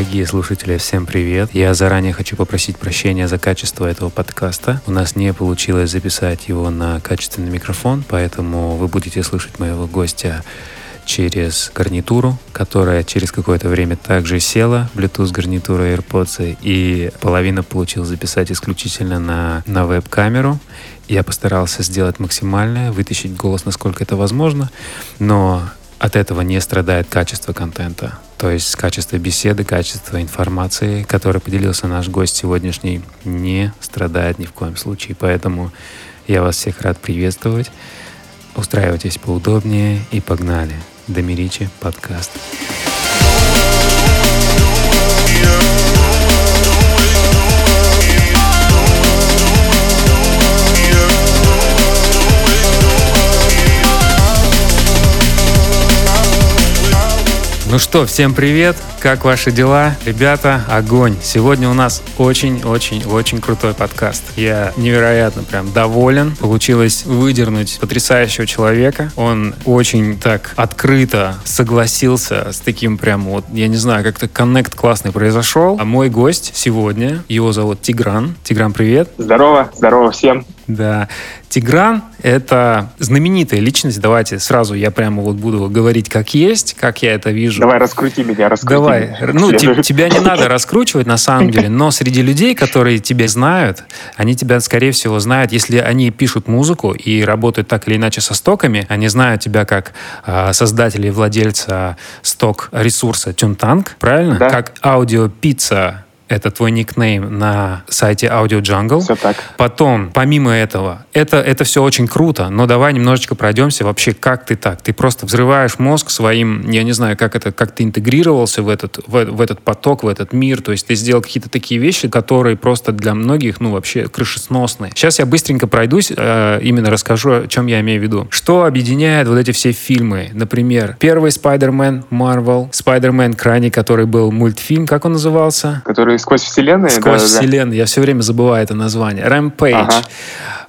Дорогие слушатели, всем привет. Я заранее хочу попросить прощения за качество этого подкаста. У нас не получилось записать его на качественный микрофон, поэтому вы будете слышать моего гостя через гарнитуру, которая через какое-то время также села, Bluetooth гарнитура AirPods, и половина получилось записать исключительно на, на веб-камеру. Я постарался сделать максимальное, вытащить голос, насколько это возможно, но от этого не страдает качество контента. То есть качество беседы, качество информации, которой поделился наш гость сегодняшний, не страдает ни в коем случае. Поэтому я вас всех рад приветствовать. Устраивайтесь поудобнее и погнали. Домиричи подкаст. Ну что, всем привет! Как ваши дела? Ребята, огонь! Сегодня у нас очень-очень-очень крутой подкаст. Я невероятно прям доволен. Получилось выдернуть потрясающего человека. Он очень так открыто согласился с таким прям вот, я не знаю, как-то коннект классный произошел. А мой гость сегодня, его зовут Тигран. Тигран, привет! Здорово, здорово всем! Да. Тигран — это знаменитая личность. Давайте сразу я прямо вот буду говорить как есть, как я это вижу. Давай, раскрути меня, раскрути Давай. Меня. Ну, te, тебя не надо раскручивать на самом деле, но среди людей, которые тебя знают, они тебя, скорее всего, знают, если они пишут музыку и работают так или иначе со стоками, они знают тебя как э, создателя и владельца сток ресурса TuneTank, правильно? Да. Как аудиопицца это твой никнейм на сайте Audio Jungle. Все так. Потом, помимо этого, это, это все очень круто, но давай немножечко пройдемся вообще, как ты так? Ты просто взрываешь мозг своим, я не знаю, как это, как ты интегрировался в этот, в, в этот поток, в этот мир, то есть ты сделал какие-то такие вещи, которые просто для многих, ну, вообще крышесносные. Сейчас я быстренько пройдусь, э, именно расскажу, о чем я имею в виду. Что объединяет вот эти все фильмы? Например, первый Spider-Man Marvel, Spider-Man Крайний, который был мультфильм, как он назывался? Который сквозь вселенные? Сквозь да, вселенные. Да. Я все время забываю это название. Rampage. Ага.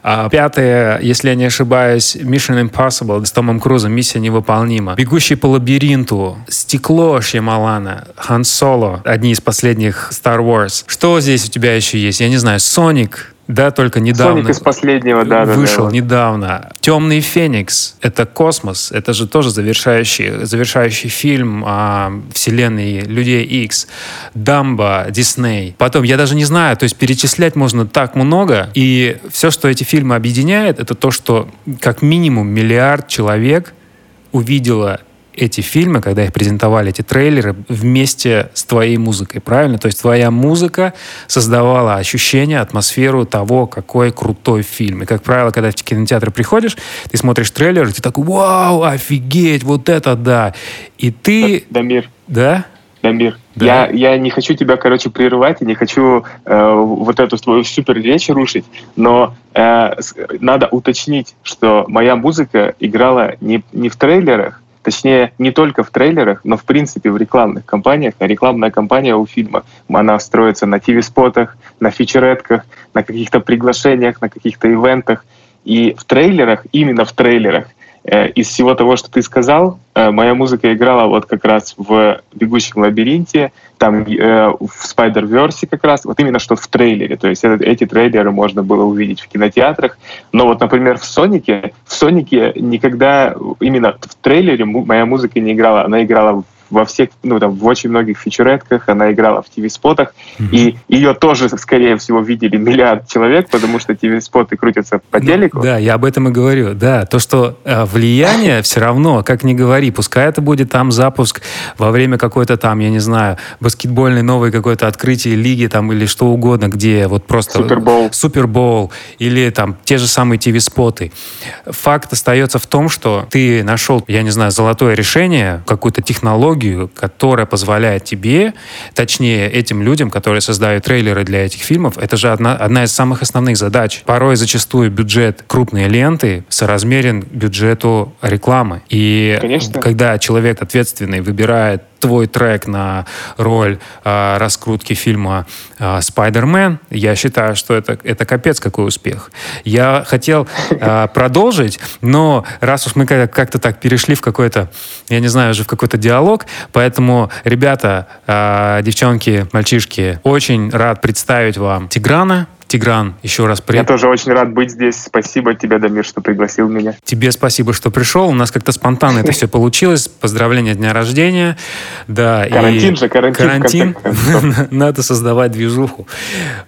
А, пятое, если я не ошибаюсь, Mission Impossible с Томом Крузом, миссия невыполнима. Бегущий по лабиринту, Стекло Шьямалана, Хан Соло, одни из последних Star Wars. Что здесь у тебя еще есть? Я не знаю, Соник, да, только недавно. Соник из последнего, да, Вышел да, да, недавно. Темный Феникс. Это космос. Это же тоже завершающий, завершающий фильм о вселенной Людей X. Дамба, Дисней. Потом, я даже не знаю, то есть перечислять можно так много. И все, что эти фильмы объединяет, это то, что как минимум миллиард человек увидела эти фильмы, когда их презентовали, эти трейлеры, вместе с твоей музыкой, правильно? То есть твоя музыка создавала ощущение, атмосферу того, какой крутой фильм. И, как правило, когда в кинотеатр приходишь, ты смотришь трейлер, и ты такой, вау, офигеть, вот это да. И ты... Дамир. Да? Дамир, да. я, я не хочу тебя, короче, прерывать и не хочу э, вот эту твою супер речь рушить, но э, надо уточнить, что моя музыка играла не, не в трейлерах, Точнее, не только в трейлерах, но в принципе в рекламных кампаниях. А рекламная кампания у фильма, она строится на ТВ-спотах, на фичеретках, на каких-то приглашениях, на каких-то ивентах. И в трейлерах, именно в трейлерах, из всего того, что ты сказал, э, моя музыка играла вот как раз в «Бегущем лабиринте», там э, в «Спайдер-версе» как раз, вот именно что в трейлере. То есть это, эти трейлеры можно было увидеть в кинотеатрах. Но вот, например, в «Сонике», в «Сонике» никогда именно в трейлере моя музыка не играла, она играла во всех, ну, там, в очень многих фичуретках, она играла в ТВ-спотах, mm-hmm. и ее тоже, скорее всего, видели миллиард человек, потому что ТВ-споты крутятся по ну, телеку. Да, я об этом и говорю, да, то, что э, влияние все равно, как ни говори, пускай это будет там запуск во время какой-то там, я не знаю, баскетбольной новой какой-то открытие лиги там или что угодно, где вот просто... Супербол. Супербол, или там те же самые ТВ-споты. Факт остается в том, что ты нашел, я не знаю, золотое решение, какую-то технологию, технологию, которая позволяет тебе, точнее, этим людям, которые создают трейлеры для этих фильмов, это же одна, одна из самых основных задач. Порой зачастую бюджет крупной ленты соразмерен бюджету рекламы. И Конечно. когда человек ответственный выбирает твой трек на роль э, раскрутки фильма э, «Спайдермен», я считаю, что это, это капец какой успех. Я хотел э, продолжить, но раз уж мы как-то так перешли в какой-то, я не знаю, уже в какой-то диалог, поэтому, ребята, э, девчонки, мальчишки, очень рад представить вам Тиграна, Тигран, еще раз привет. Я тоже очень рад быть здесь. Спасибо тебе, Дамир, что пригласил меня. Тебе спасибо, что пришел. У нас как-то спонтанно это все получилось. Поздравления дня рождения. Да, карантин же, карантин. Карантин. Надо создавать движуху.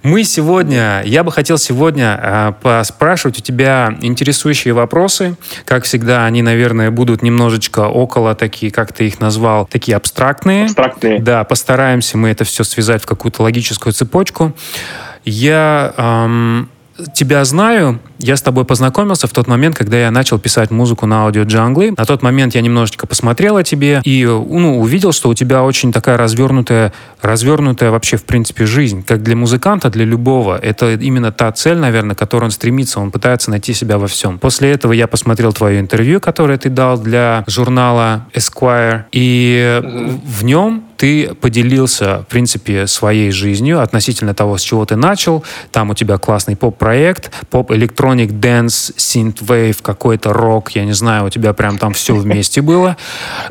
Мы сегодня, я бы хотел сегодня а, поспрашивать у тебя интересующие вопросы. Как всегда, они, наверное, будут немножечко около такие, как ты их назвал, такие абстрактные. Абстрактные. Да, постараемся мы это все связать в какую-то логическую цепочку. Я эм, тебя знаю, я с тобой познакомился в тот момент, когда я начал писать музыку на аудио джанглы. На тот момент я немножечко посмотрел о тебе и ну, увидел, что у тебя очень такая развернутая, развернутая вообще, в принципе, жизнь. Как для музыканта, для любого. Это именно та цель, наверное, к которой он стремится. Он пытается найти себя во всем. После этого я посмотрел твое интервью, которое ты дал для журнала Esquire. И в нем ты поделился, в принципе, своей жизнью относительно того, с чего ты начал. Там у тебя классный поп-проект, поп-electronic, dance, synthwave, какой-то рок, я не знаю, у тебя прям там все вместе было.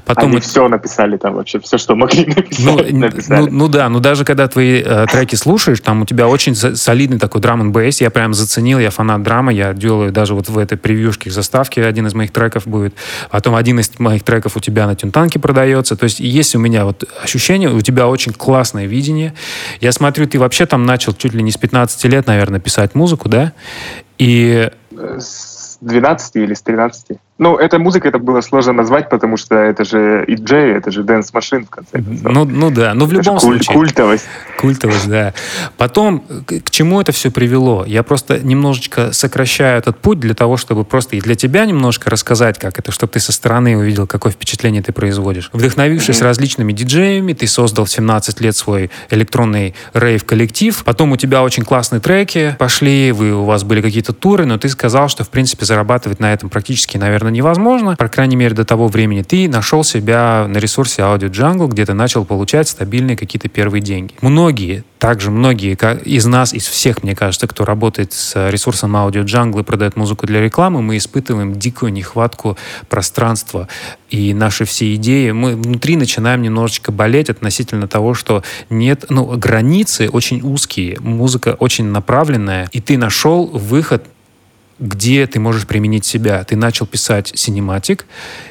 Потом Они все написали там вообще, все, что могли написать, ну, написали. Ну, ну да, ну даже когда твои э, треки слушаешь, там у тебя очень солидный такой drum n bass, я прям заценил, я фанат драма, я делаю даже вот в этой превьюшке заставке один из моих треков будет. Потом один из моих треков у тебя на Tunetank е продается. То есть есть у меня вот ощущение ощущение, у тебя очень классное видение. Я смотрю, ты вообще там начал чуть ли не с 15 лет, наверное, писать музыку, да? И... С 12 или с 13. Ну, эта музыка это было сложно назвать, потому что это же eJay, это же Dance Machine в конце концов. Ну, ну да, ну в это любом куль- случае. Культовость. Культовость, да. Потом, к чему это все привело? Я просто немножечко сокращаю этот путь для того, чтобы просто и для тебя немножко рассказать, как это, чтобы ты со стороны увидел, какое впечатление ты производишь. Вдохновившись mm-hmm. различными диджеями, ты создал в 17 лет свой электронный рейв-коллектив. Потом у тебя очень классные треки пошли, вы, у вас были какие-то туры, но ты сказал, что, в принципе, зарабатывать на этом практически, наверное, невозможно. По крайней мере, до того времени ты нашел себя на ресурсе Audio Jungle, где ты начал получать стабильные какие-то первые деньги. Многие, также многие из нас, из всех, мне кажется, кто работает с ресурсом Audio Jungle и продает музыку для рекламы, мы испытываем дикую нехватку пространства. И наши все идеи, мы внутри начинаем немножечко болеть относительно того, что нет, ну, границы очень узкие, музыка очень направленная, и ты нашел выход где ты можешь применить себя. Ты начал писать Cinematic.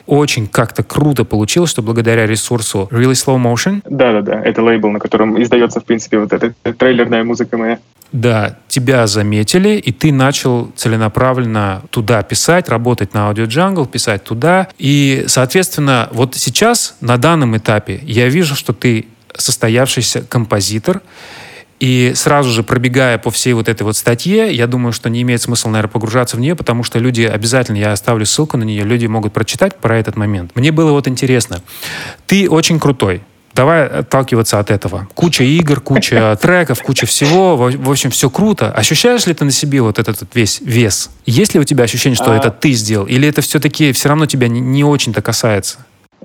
Очень как-то круто получилось, что благодаря ресурсу Really Slow Motion... Да-да-да, это лейбл, на котором издается, в принципе, вот эта трейлерная музыка моя. Да, тебя заметили, и ты начал целенаправленно туда писать, работать на Audio Jungle, писать туда. И, соответственно, вот сейчас, на данном этапе, я вижу, что ты состоявшийся композитор, и сразу же пробегая по всей вот этой вот статье, я думаю, что не имеет смысла, наверное, погружаться в нее, потому что люди обязательно, я оставлю ссылку на нее, люди могут прочитать про этот момент. Мне было вот интересно. Ты очень крутой, Давай отталкиваться от этого. Куча игр, куча треков, куча всего. В общем, все круто. Ощущаешь ли ты на себе вот этот весь вес? Есть ли у тебя ощущение, что а... это ты сделал? Или это все-таки все равно тебя не, не очень-то касается?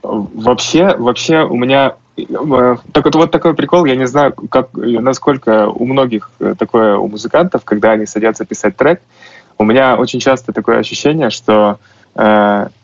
Вообще, вообще у меня Э, так вот, вот такой прикол, я не знаю, как, насколько у многих э, такое у музыкантов, когда они садятся писать трек, у меня очень часто такое ощущение, что э,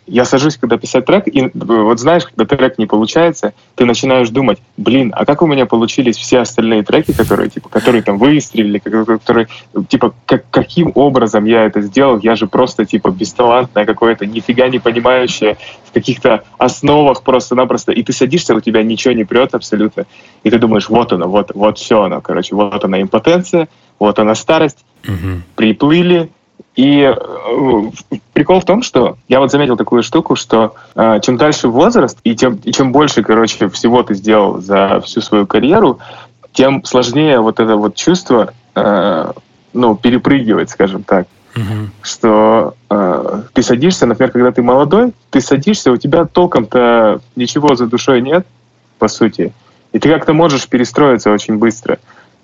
я сажусь, когда писать трек, и вот знаешь, когда трек не получается, ты начинаешь думать, блин, а как у меня получились все остальные треки, которые, типа, которые там выстрелили, которые, типа, как, каким образом я это сделал, я же просто, типа, бесталантное какое-то, нифига не понимающее в каких-то основах просто-напросто, и ты садишься, у тебя ничего не прет абсолютно, и ты думаешь, вот оно, вот, вот все оно, короче, вот она импотенция, вот она старость, угу. приплыли, и э, прикол в том, что я вот заметил такую штуку, что э, чем дальше возраст, и, тем, и чем больше, короче, всего ты сделал за всю свою карьеру, тем сложнее вот это вот чувство, э, ну, перепрыгивать, скажем так. Uh-huh. Что э, ты садишься, например, когда ты молодой, ты садишься, у тебя толком-то ничего за душой нет, по сути. И ты как-то можешь перестроиться очень быстро.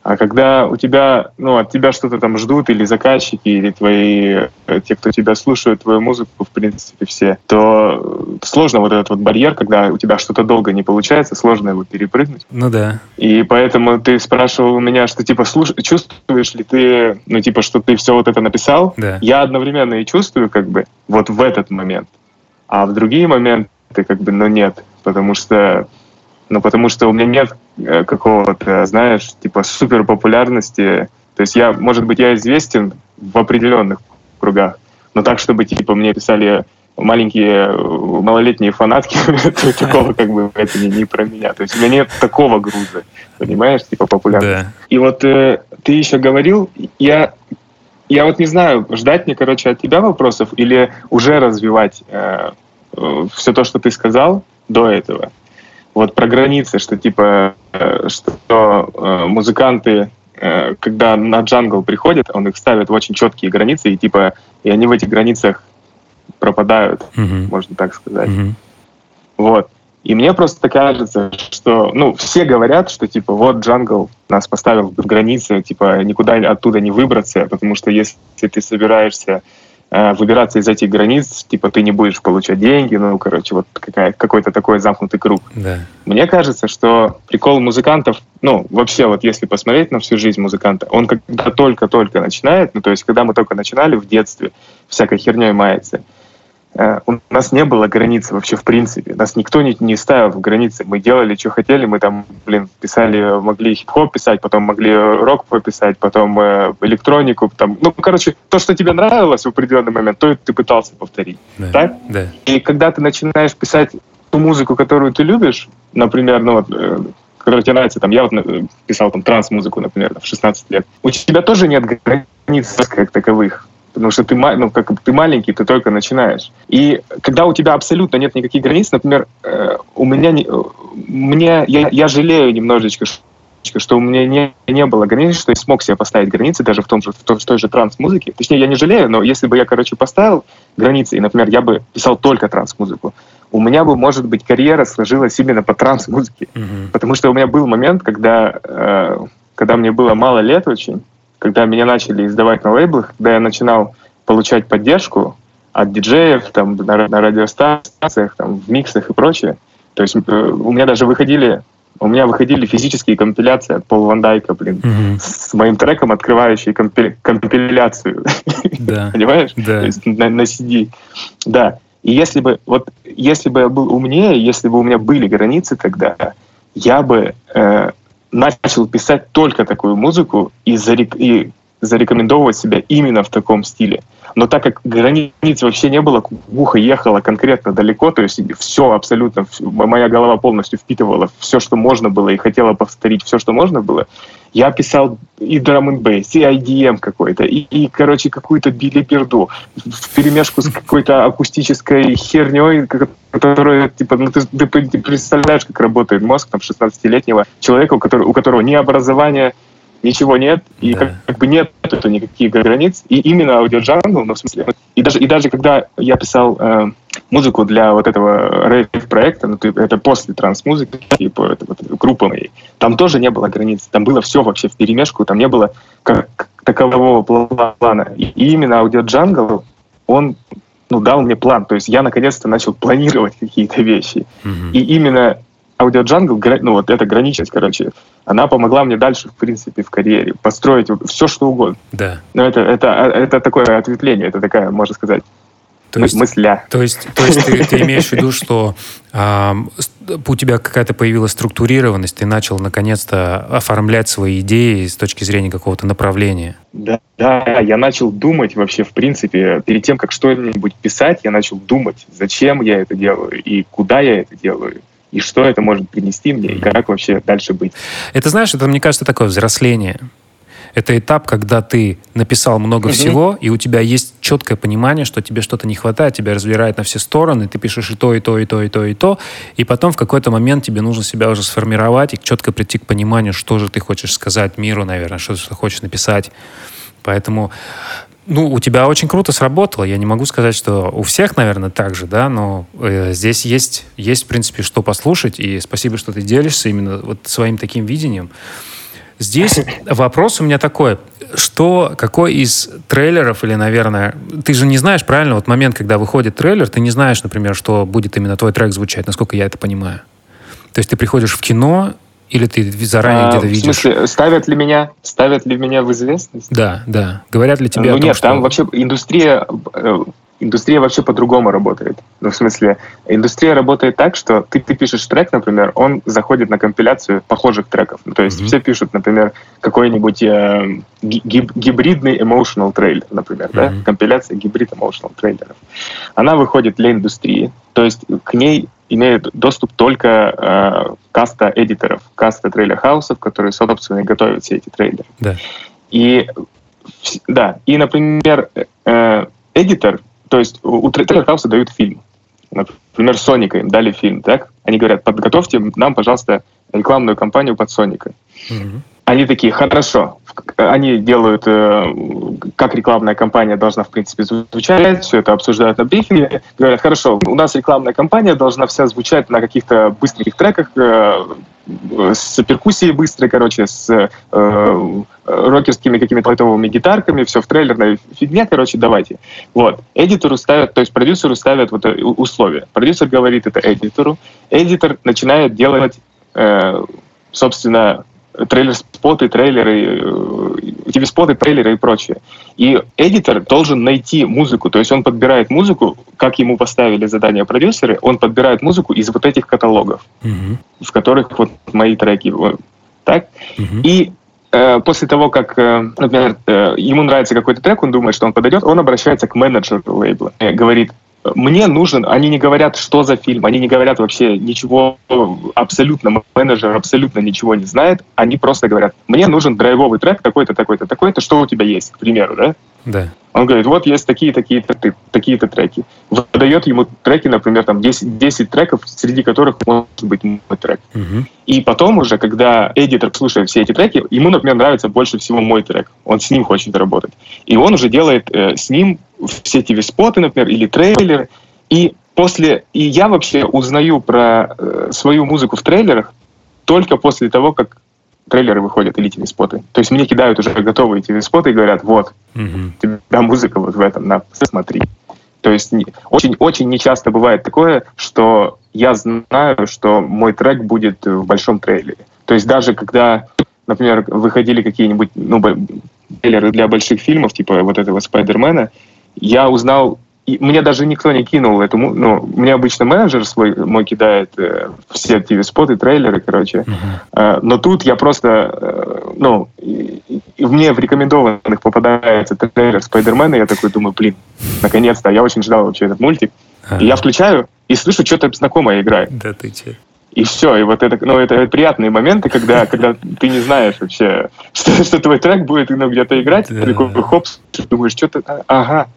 А когда у тебя, ну, от тебя что-то там ждут, или заказчики, или твои, э, те, кто тебя слушают, твою музыку, в принципе, все, то сложно вот этот вот барьер, когда у тебя что-то долго не получается, сложно его перепрыгнуть. Ну да. И поэтому ты спрашивал у меня, что типа, слуш... чувствуешь ли ты, ну, типа, что ты все вот это написал? Да. Я одновременно и чувствую, как бы, вот в этот момент. А в другие моменты, как бы, ну, нет. Потому что ну, потому что у меня нет э, какого-то, знаешь, типа супер популярности. То есть я, может быть, я известен в определенных кругах, но так, чтобы, типа, мне писали маленькие э, малолетние фанатки, такого как бы это не, не про меня. То есть у меня нет такого груза, понимаешь, типа популярности. Да. И вот э, ты еще говорил, я я вот не знаю, ждать мне, короче, от тебя вопросов или уже развивать э, э, все то, что ты сказал до этого вот про границы, что типа, э, что э, музыканты, э, когда на джангл приходят, он их ставит в очень четкие границы, и типа, и они в этих границах пропадают, mm-hmm. можно так сказать. Mm-hmm. Вот. И мне просто кажется, что, ну, все говорят, что, типа, вот джангл нас поставил в границы, типа, никуда оттуда не выбраться, потому что если ты собираешься выбираться из этих границ, типа ты не будешь получать деньги, ну, короче, вот какая, какой-то такой замкнутый круг. Да. Мне кажется, что прикол музыкантов, ну, вообще вот если посмотреть на всю жизнь музыканта, он когда только-только начинает, ну, то есть когда мы только начинали в детстве, всякой херней мается, Э, у нас не было границ вообще в принципе. Нас никто не, не ставил в границы. Мы делали, что хотели. Мы там, блин, писали, могли хип-хоп писать, потом могли рок пописать, потом э, электронику. Там, ну, короче, то, что тебе нравилось в определенный момент, то ты пытался повторить. Да. Так? Да. И когда ты начинаешь писать ту музыку, которую ты любишь, например, ну вот, э, которая тебе нравится, там, я вот э, писал там транс-музыку, например, в 16 лет, у тебя тоже нет границ как таковых потому что ты, ну, как ты маленький, ты только начинаешь. И когда у тебя абсолютно нет никаких границ, например, э, у меня не, мне я, я жалею немножечко, что у меня не, не было границ, что я смог себе поставить границы даже в том же в, той, в той же транс-музыке. Точнее, я не жалею, но если бы я, короче, поставил границы, и, например, я бы писал только транс-музыку, у меня бы, может быть, карьера сложилась именно по транс-музыке. Mm-hmm. Потому что у меня был момент, когда, э, когда мне было мало лет очень, когда меня начали издавать на лейблах, когда я начинал получать поддержку от диджеев, там, на, на радиостанциях, там, в миксах и прочее. То есть э, у меня даже выходили у меня выходили физические компиляции от Пола Ван Дайка, блин, mm-hmm. с моим треком, открывающий компи- компиляцию. Да. Понимаешь? Да. То есть на, на CD. Да. И если бы, вот, если бы я был умнее, если бы у меня были границы тогда, я бы э, начал писать только такую музыку и, зарек... и зарекомендовывать себя именно в таком стиле. Но так как границ вообще не было, ухо ехало конкретно далеко, то есть все абсолютно, моя голова полностью впитывала все, что можно было, и хотела повторить все, что можно было, я писал и drum n bass, и IDM какой-то, и, и короче, какую-то билиберду в перемешку с какой-то акустической херней, которая, типа, ну ты, ты, ты представляешь, как работает мозг там 16-летнего человека, у которого, у которого ни образования, ничего нет, и да. как, как бы нет никаких границ. И именно AudioJungle, ну, в смысле, и даже, и даже когда я писал э, музыку для вот этого рейв-проекта, ну, это после транс-музыки, типа, это, вот, группы моей, там тоже не было границ, там было все вообще в перемешку, там не было как такового плана. И, и именно аудиоджангл, он ну, дал мне план. То есть я наконец-то начал планировать какие-то вещи. Mm-hmm. И именно Jungle, ну вот эта граничность, короче, она помогла мне дальше, в принципе, в карьере построить все, что угодно. Да. Но это, это, это такое ответвление, это такая, можно сказать, то есть, мысля. То есть, то есть ты, ты имеешь в виду, что э, у тебя какая-то появилась структурированность, ты начал наконец-то оформлять свои идеи с точки зрения какого-то направления. Да, да, я начал думать вообще, в принципе, перед тем, как что-нибудь писать, я начал думать, зачем я это делаю и куда я это делаю и что это может принести мне, и как вообще дальше быть. Это, знаешь, это, мне кажется, такое взросление. Это этап, когда ты написал много mm-hmm. всего, и у тебя есть четкое понимание, что тебе что-то не хватает, тебя разбирает на все стороны, ты пишешь и то, и то, и то, и то, и то, и потом в какой-то момент тебе нужно себя уже сформировать и четко прийти к пониманию, что же ты хочешь сказать миру, наверное, что ты хочешь написать. Поэтому ну, у тебя очень круто сработало. Я не могу сказать, что у всех, наверное, так же, да, но э, здесь есть, есть, в принципе, что послушать. И спасибо, что ты делишься именно вот своим таким видением. здесь вопрос у меня такой. Что, какой из трейлеров или, наверное, ты же не знаешь, правильно, вот момент, когда выходит трейлер, ты не знаешь, например, что будет именно твой трек звучать, насколько я это понимаю. То есть ты приходишь в кино, или ты заранее а, где-то видишь? В смысле, ставят ли меня, ставят ли меня в известность? Да, да. Говорят ли тебе ну, о том, нет, что... там вообще индустрия э, индустрия вообще по-другому работает. Ну, в смысле, индустрия работает так, что ты, ты пишешь трек, например, он заходит на компиляцию похожих треков. Ну, то есть mm-hmm. все пишут, например, какой-нибудь э, гиб, гибридный emotional трейлер, например, mm-hmm. да? компиляция гибрид emotional трейлеров. Она выходит для индустрии, то есть к ней имеют доступ только э, каста editor ов, каста trailer house ов, которые, собственно, готовят все эти трейлеры. Да. И да, и, например, э, editor то есть у trailer house а дают фильм. Например, Соника им дали фильм, так? Они говорят, подготовьте нам, пожалуйста, рекламную кампанию под Соника. Угу. Они такие, хорошо. Они делают, э, как рекламная кампания должна, в принципе, звучать, все это обсуждают на брифинге. Говорят, хорошо, у нас рекламная кампания должна вся звучать на каких-то быстрых треках, э, с перкуссией быстрой, короче, с э, рокерскими какими-то лайтовыми гитарками, все в трейлерной фигне, короче, давайте. Вот. Эдитору ставят, то есть продюсеру ставят вот условия. Продюсер говорит это эдитору. Эдитор начинает делать, э, собственно, трейлер-споты, трейлеры, TV-споты, трейлеры и прочее. И эдитор должен найти музыку, то есть он подбирает музыку, как ему поставили задание продюсеры, он подбирает музыку из вот этих каталогов, mm-hmm. в которых вот мои треки. Так? Mm-hmm. И э, после того, как, э, например, э, ему нравится какой-то трек, он думает, что он подойдет, он обращается к менеджеру лейбла, э, говорит, мне нужен, они не говорят, что за фильм, они не говорят вообще ничего, абсолютно, менеджер абсолютно ничего не знает, они просто говорят, мне нужен драйвовый трек такой-то, такой-то, такой-то, что у тебя есть, к примеру, да? Да. Он говорит, вот есть такие, такие-то, такие-то треки. Выдает ему треки, например, там 10, 10 треков, среди которых может быть мой трек. Угу. И потом уже, когда эдитор слушает все эти треки, ему, например, нравится больше всего мой трек. Он с ним хочет работать. И он уже делает э, с ним все эти споты, например, или трейлеры. И после... И я вообще узнаю про э, свою музыку в трейлерах только после того, как трейлеры выходят или TV-споты. То есть мне кидают уже готовые TV-споты и говорят, вот, mm-hmm. у тебя музыка вот в этом, на, смотри. То есть очень-очень нечасто бывает такое, что я знаю, что мой трек будет в большом трейлере. То есть даже когда, например, выходили какие-нибудь ну, трейлеры для больших фильмов, типа вот этого Спайдермена, я узнал и мне даже никто не кинул эту... Ну, мне обычно менеджер свой мой кидает э, все TV-споты, трейлеры, короче. Uh-huh. Э, но тут я просто... Э, ну, и, и мне в рекомендованных попадается трейлер Спайдермена, и я такой думаю, блин, наконец-то, я очень ждал вообще этот мультик. Uh-huh. И я включаю и слышу, что-то знакомое играет. Да ты че? И все, и вот это, ну, это приятные моменты, когда, когда ты не знаешь вообще, что, что твой трек будет ну, где-то играть, да. ты такой хоп, думаешь, что-то, а, ага,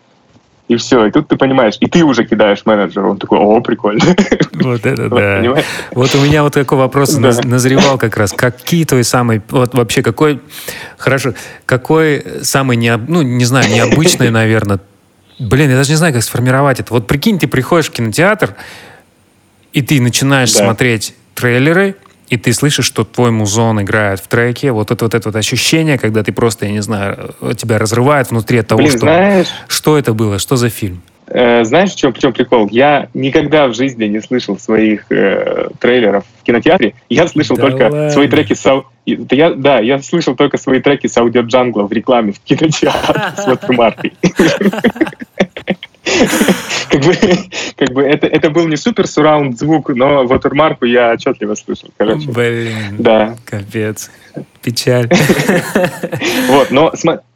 и все. И тут ты понимаешь, и ты уже кидаешь менеджеру. Он такой, о, прикольно. Вот это да. Вот у меня вот такой вопрос назревал как раз. Какие твои самые, вот вообще какой, хорошо, какой самый, не, ну, не знаю, необычный, наверное, блин, я даже не знаю, как сформировать это. Вот прикинь, ты приходишь в кинотеатр, и ты начинаешь смотреть трейлеры, и ты слышишь, что твой музон играет в треке, вот это вот это вот ощущение, когда ты просто, я не знаю, тебя разрывает внутри от того, Блин, что... Знаешь, что это было? Что за фильм? Э, знаешь, в чем, в чем прикол? Я никогда в жизни не слышал своих э, трейлеров в кинотеатре. Я слышал да только ладно. свои треки с я, да, я слышал только свои треки с аудиоджангла в рекламе в кинотеатре с watermarkой. как бы, как бы это, это был не супер сураунд звук, но watermark я отчетливо слышал, короче. Блин, да. капец. Печаль. Вот, но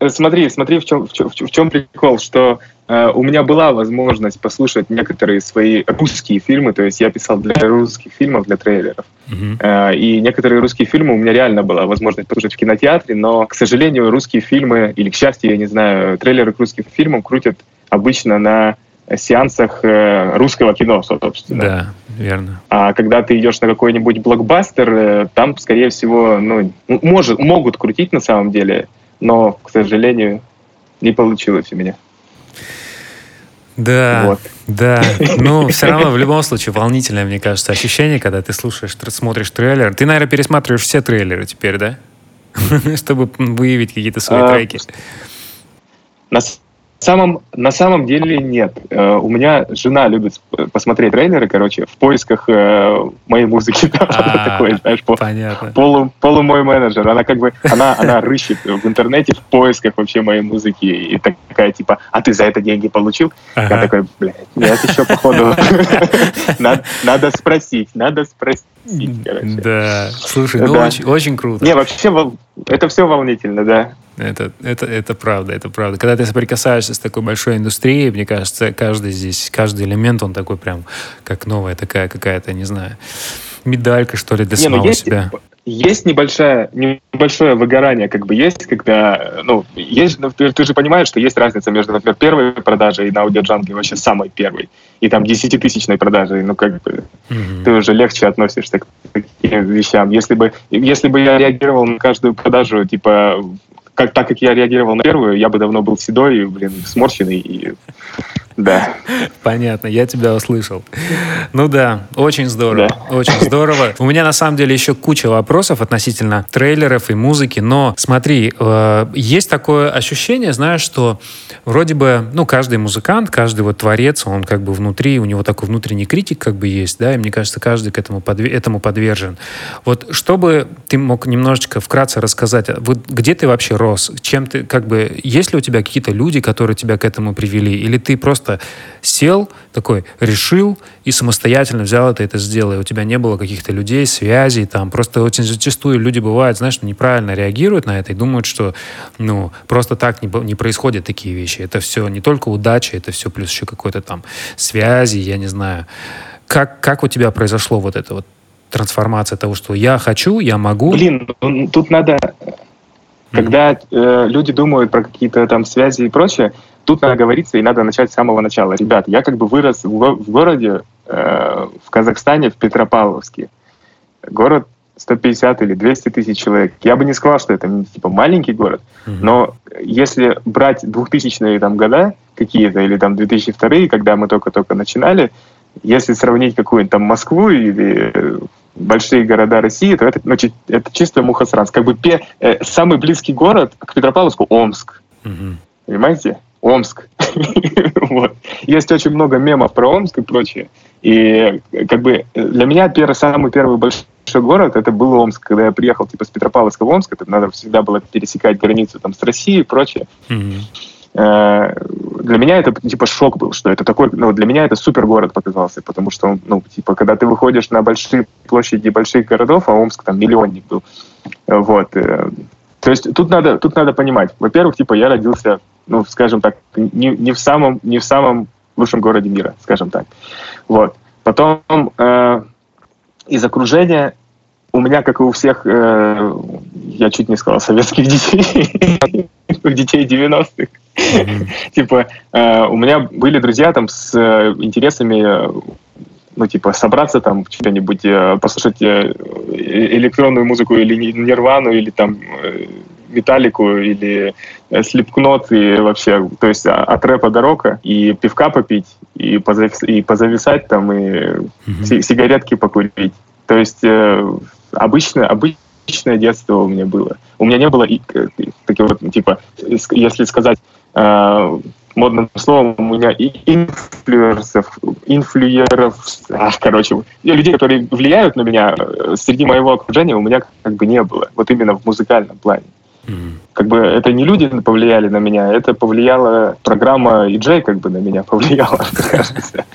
смотри, смотри, в чем, в чем, в чем прикол, что э, у меня была возможность послушать некоторые свои русские фильмы, то есть я писал для русских фильмов, для трейлеров. Uh-huh. И некоторые русские фильмы у меня реально была возможность послушать в кинотеатре, но, к сожалению, русские фильмы, или, к счастью, я не знаю, трейлеры к русским фильмам крутят обычно на сеансах э, русского кино, собственно. Да, верно. А когда ты идешь на какой-нибудь блокбастер, э, там, скорее всего, ну, может, могут крутить на самом деле, но, к сожалению, не получилось у меня. Да, вот. да. Ну, все равно, в любом случае, волнительное, мне кажется, ощущение, когда ты слушаешь, смотришь трейлер. Ты, наверное, пересматриваешь все трейлеры теперь, да? чтобы выявить какие-то свои а, треки? На самом, на самом деле нет. Uh, у меня жена любит посмотреть трейлеры, короче, в поисках uh, моей музыки. А, такой, знаешь, по, понятно. Полу, полу мой менеджер. Она как бы, она, она рыщет в интернете в поисках вообще моей музыки. И такая типа, а ты за это деньги получил? Ага. Я такой, блядь, нет еще походу. Надо спросить, надо спросить. Да, слушай, ну очень круто. Не, вообще это все волнительно, да. Это, это, это правда, это правда. Когда ты соприкасаешься с такой большой индустрией, мне кажется, каждый здесь, каждый элемент, он такой прям, как новая такая какая-то, не знаю, медалька, что ли, для не, ну самого есть, себя. Есть небольшое, небольшое выгорание, как бы есть, когда, ну, есть, ну, ты, ты же понимаешь, что есть разница между, например, первой продажей на аудиоджанге, вообще самой первой, и там десятитысячной продажей, ну, как бы, mm-hmm. ты уже легче относишься к таким вещам. Если бы, если бы я реагировал на каждую продажу, типа, как, так как я реагировал на первую, я бы давно был седой, блин, сморщенный и да. Понятно, я тебя услышал. Ну да, очень здорово, да. очень здорово. У меня на самом деле еще куча вопросов относительно трейлеров и музыки, но смотри, э, есть такое ощущение, знаешь, что вроде бы, ну, каждый музыкант, каждый вот творец, он как бы внутри, у него такой внутренний критик как бы есть, да, и мне кажется, каждый к этому, подве- этому подвержен. Вот чтобы ты мог немножечко вкратце рассказать, вот где ты вообще рос, чем ты, как бы, есть ли у тебя какие-то люди, которые тебя к этому привели, или ты просто просто сел, такой, решил и самостоятельно взял это, это сделал. И у тебя не было каких-то людей, связей, там, просто очень зачастую люди бывают, знаешь, неправильно реагируют на это и думают, что, ну, просто так не, не происходят такие вещи. Это все не только удача, это все плюс еще какой-то там связи, я не знаю. Как, как у тебя произошло вот это вот трансформация того, что я хочу, я могу? Блин, ну, тут надо когда э, люди думают про какие-то там связи и прочее, тут надо говориться и надо начать с самого начала. Ребят, я как бы вырос в, в городе, э, в Казахстане, в Петропавловске. Город 150 или 200 тысяч человек. Я бы не сказал, что это типа маленький город, mm-hmm. но если брать 2000-е там года какие-то или там 2002 когда мы только-только начинали, если сравнить какую-нибудь там Москву или э, большие города России, то это, значит, это чисто Мухасранск. Как бы пе, э, самый близкий город к Петропавловску — Омск. Mm-hmm. Понимаете? Омск. вот. Есть очень много мемов про Омск и прочее. И как бы для меня первый, самый первый большой город это был Омск. Когда я приехал типа с Петропавловска в Омск, это надо всегда было пересекать границу там с Россией и прочее. Mm-hmm. Для меня это типа шок был, что это такой, ну для меня это супер город показался, потому что ну типа когда ты выходишь на большие площади больших городов, а Омск там миллионник был, вот. Э, то есть тут надо тут надо понимать, во-первых, типа я родился ну, скажем так, не, не, в самом, не в самом лучшем городе мира, скажем так. Вот. Потом э, из окружения у меня, как и у всех, э, я чуть не сказал, советских детей, детей 90-х. Типа, э, у меня были друзья там с э, интересами э, ну, типа, собраться там, что-нибудь, послушать электронную музыку или нирвану, или там Металлику или Слепкнот и вообще, то есть а, от рэпа до рока, и пивка попить, и, позавис, и позависать там, и mm-hmm. сигаретки покурить. То есть э, обычно, обычное детство у меня было. У меня не было и, э, таких вот, типа, если сказать э, модным словом, у меня и инфлюенсеров, инфлюеров, а, короче, людей, которые влияют на меня, э, среди моего окружения у меня как бы не было. Вот именно в музыкальном плане. Как бы это не люди повлияли на меня, это повлияла программа EJ как бы на меня повлияла, кажется,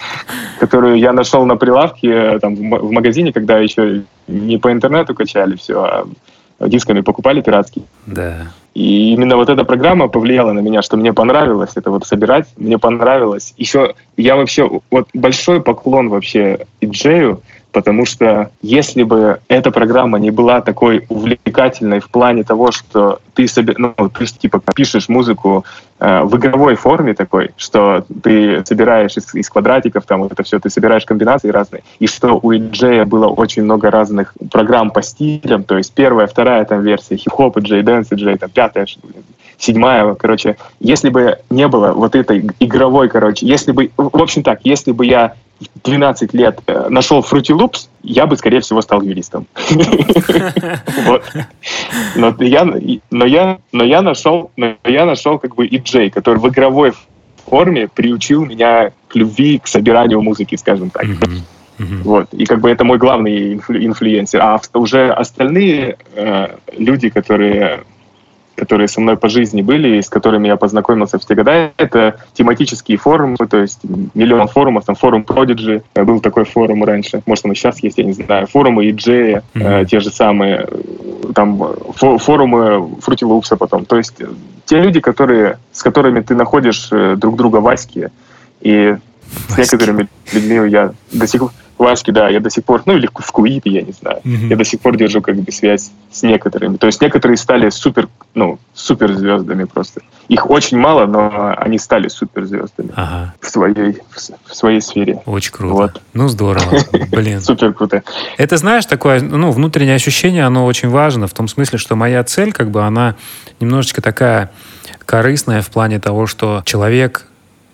которую я нашел на прилавке там, в магазине, когда еще не по интернету качали все, а дисками покупали пиратские. Да. И именно вот эта программа повлияла на меня, что мне понравилось это вот собирать, мне понравилось. Еще я вообще, вот большой поклон вообще Иджею, потому что если бы эта программа не была такой увлекательной в плане того, что ты, себе, ну, ты типа пишешь музыку э, в игровой форме такой, что ты собираешь из, из квадратиков, там вот это все, ты собираешь комбинации разные, и что у eJay было очень много разных программ по стилям, то есть первая, вторая там версия, хип-хоп EJ, Dance eJay, там пятая, седьмая, короче, если бы не было вот этой игровой, короче, если бы, в общем так, если бы я 12 лет э, нашел Fruity Loops, я бы, скорее всего, стал юристом. Но я, нашел, но я нашел как бы EJ, который в игровой форме приучил меня к любви, к собиранию музыки, скажем так. Вот. И как бы это мой главный инфлюенсер. А уже остальные э, люди, которые которые со мной по жизни были, и с которыми я познакомился в те года, это тематические форумы, то есть миллион форумов, там форум Prodigy, э, был такой форум раньше, может он и сейчас есть, я не знаю, форумы EJ, mm-hmm. э, те же самые, там форумы Fruity Loops потом, то есть те люди, которые, с которыми ты находишь э, друг друга в Аське, и с некоторыми людьми я до сих пор Ваське, да, я до сих пор, ну или в Куипе, я не знаю, mm-hmm. я до сих пор держу как бы связь с некоторыми. То есть некоторые стали супер, ну, суперзвездами просто. Их очень мало, но они стали суперзвездами ага. в, своей, в своей сфере. Очень круто. Вот. Ну, здорово. Блин. Супер круто. Это, знаешь, такое, ну, внутреннее ощущение, оно очень важно, в том смысле, что моя цель, как бы, она немножечко такая корыстная в плане того, что человек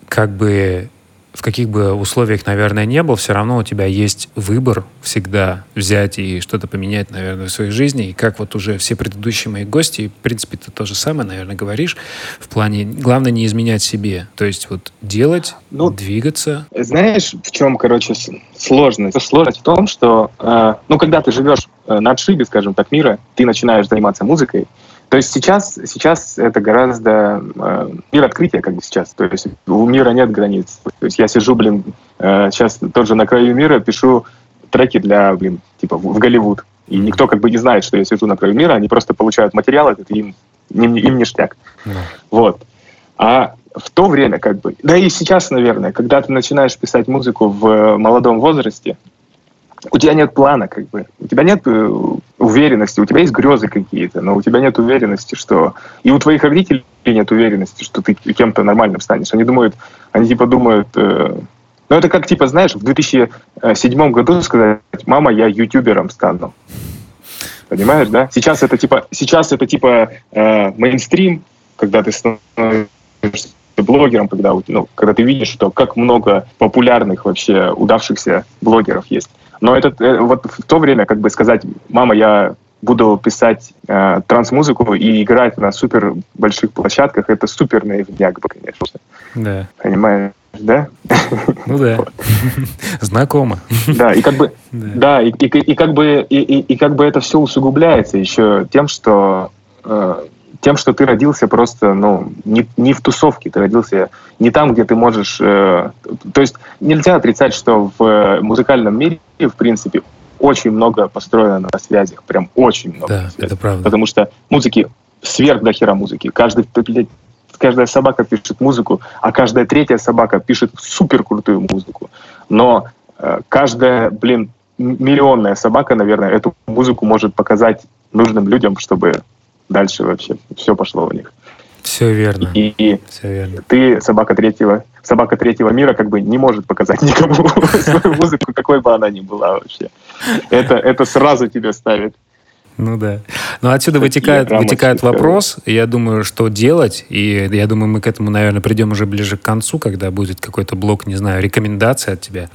как бы в каких бы условиях, наверное, не был, все равно у тебя есть выбор всегда взять и что-то поменять, наверное, в своей жизни. И как вот уже все предыдущие мои гости, в принципе, ты то же самое, наверное, говоришь, в плане, главное не изменять себе. То есть вот делать, ну, двигаться. Знаешь, в чем, короче, сложность? Сложность в том, что, э, ну, когда ты живешь э, на отшибе, скажем так, мира, ты начинаешь заниматься музыкой, то есть сейчас, сейчас это гораздо э, мир открытия, как бы сейчас. То есть у мира нет границ. То есть я сижу, блин, э, сейчас тоже на краю мира пишу треки для, блин, типа в, в Голливуд. И никто как бы не знает, что я сижу на краю мира, они просто получают материал этот, и им, им, им ништяк. Yeah. Вот. А в то время, как бы, да и сейчас, наверное, когда ты начинаешь писать музыку в молодом возрасте, у тебя нет плана, как бы, у тебя нет э, уверенности, у тебя есть грезы какие-то, но у тебя нет уверенности, что... И у твоих родителей нет уверенности, что ты кем-то нормальным станешь. Они думают, они типа думают... Э... Ну, это как, типа, знаешь, в 2007 году сказать, мама, я ютубером стану. Понимаешь, да? Сейчас это типа, сейчас это типа э, мейнстрим, когда ты становишься блогером, когда, ну, когда ты видишь, что как много популярных вообще удавшихся блогеров есть. Но это э, вот в то время, как бы сказать, мама, я буду писать э, транс-музыку и играть на супер больших площадках, это супер наивняк бы, конечно. Да. Понимаешь? Да? Ну да. Знакомо. Да, и как бы, да, да и, и, и как бы и, и, и как бы это все усугубляется еще тем, что э, тем, что ты родился просто, ну, не, не в тусовке, ты родился не там, где ты можешь... Э, то есть нельзя отрицать, что в музыкальном мире, в принципе, очень много построено на связях, прям очень много. Да, связей. это правда. Потому что музыки сверх до хера музыки. Каждый, блядь, каждая собака пишет музыку, а каждая третья собака пишет супер крутую музыку. Но э, каждая, блин, миллионная собака, наверное, эту музыку может показать нужным людям, чтобы дальше вообще все пошло у них. Все верно. И, и все верно. ты собака третьего, собака третьего мира как бы не может показать никому свою музыку, какой бы она ни была вообще. Это, это сразу тебя ставит. Ну да. Но отсюда вытекает, вытекает вопрос, я думаю, что делать, и я думаю, мы к этому, наверное, придем уже ближе к концу, когда будет какой-то блок, не знаю, рекомендаций от тебя.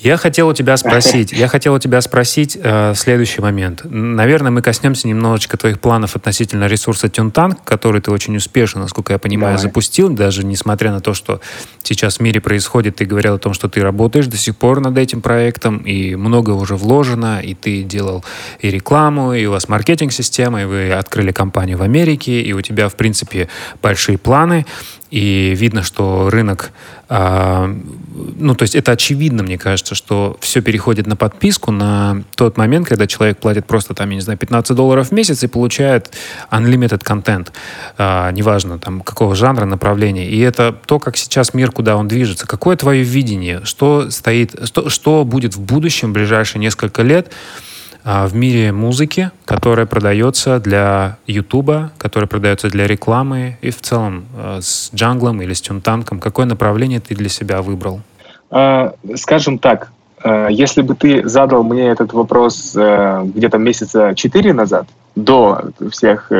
Я хотел у тебя спросить, я хотел у тебя спросить э, следующий момент. Наверное, мы коснемся немножечко твоих планов относительно ресурса TuneTank, который ты очень успешно, насколько я понимаю, Давай. запустил, даже несмотря на то, что сейчас в мире происходит, ты говорил о том, что ты работаешь до сих пор над этим проектом, и много уже вложено, и ты делал и рекламу, и у вас маркетинг-система, и вы открыли компанию в Америке, и у тебя, в принципе, большие планы и видно, что рынок, э, ну, то есть это очевидно, мне кажется, что все переходит на подписку на тот момент, когда человек платит просто, там, я не знаю, 15 долларов в месяц и получает unlimited контент, э, неважно, там, какого жанра, направления. И это то, как сейчас мир, куда он движется. Какое твое видение? Что стоит, что, что будет в будущем, в ближайшие несколько лет, в мире музыки, которая продается для Ютуба, которая продается для рекламы и в целом а, с джанглом или с тюнтанком. Какое направление ты для себя выбрал? А, скажем так, если бы ты задал мне этот вопрос где-то месяца четыре назад, до всех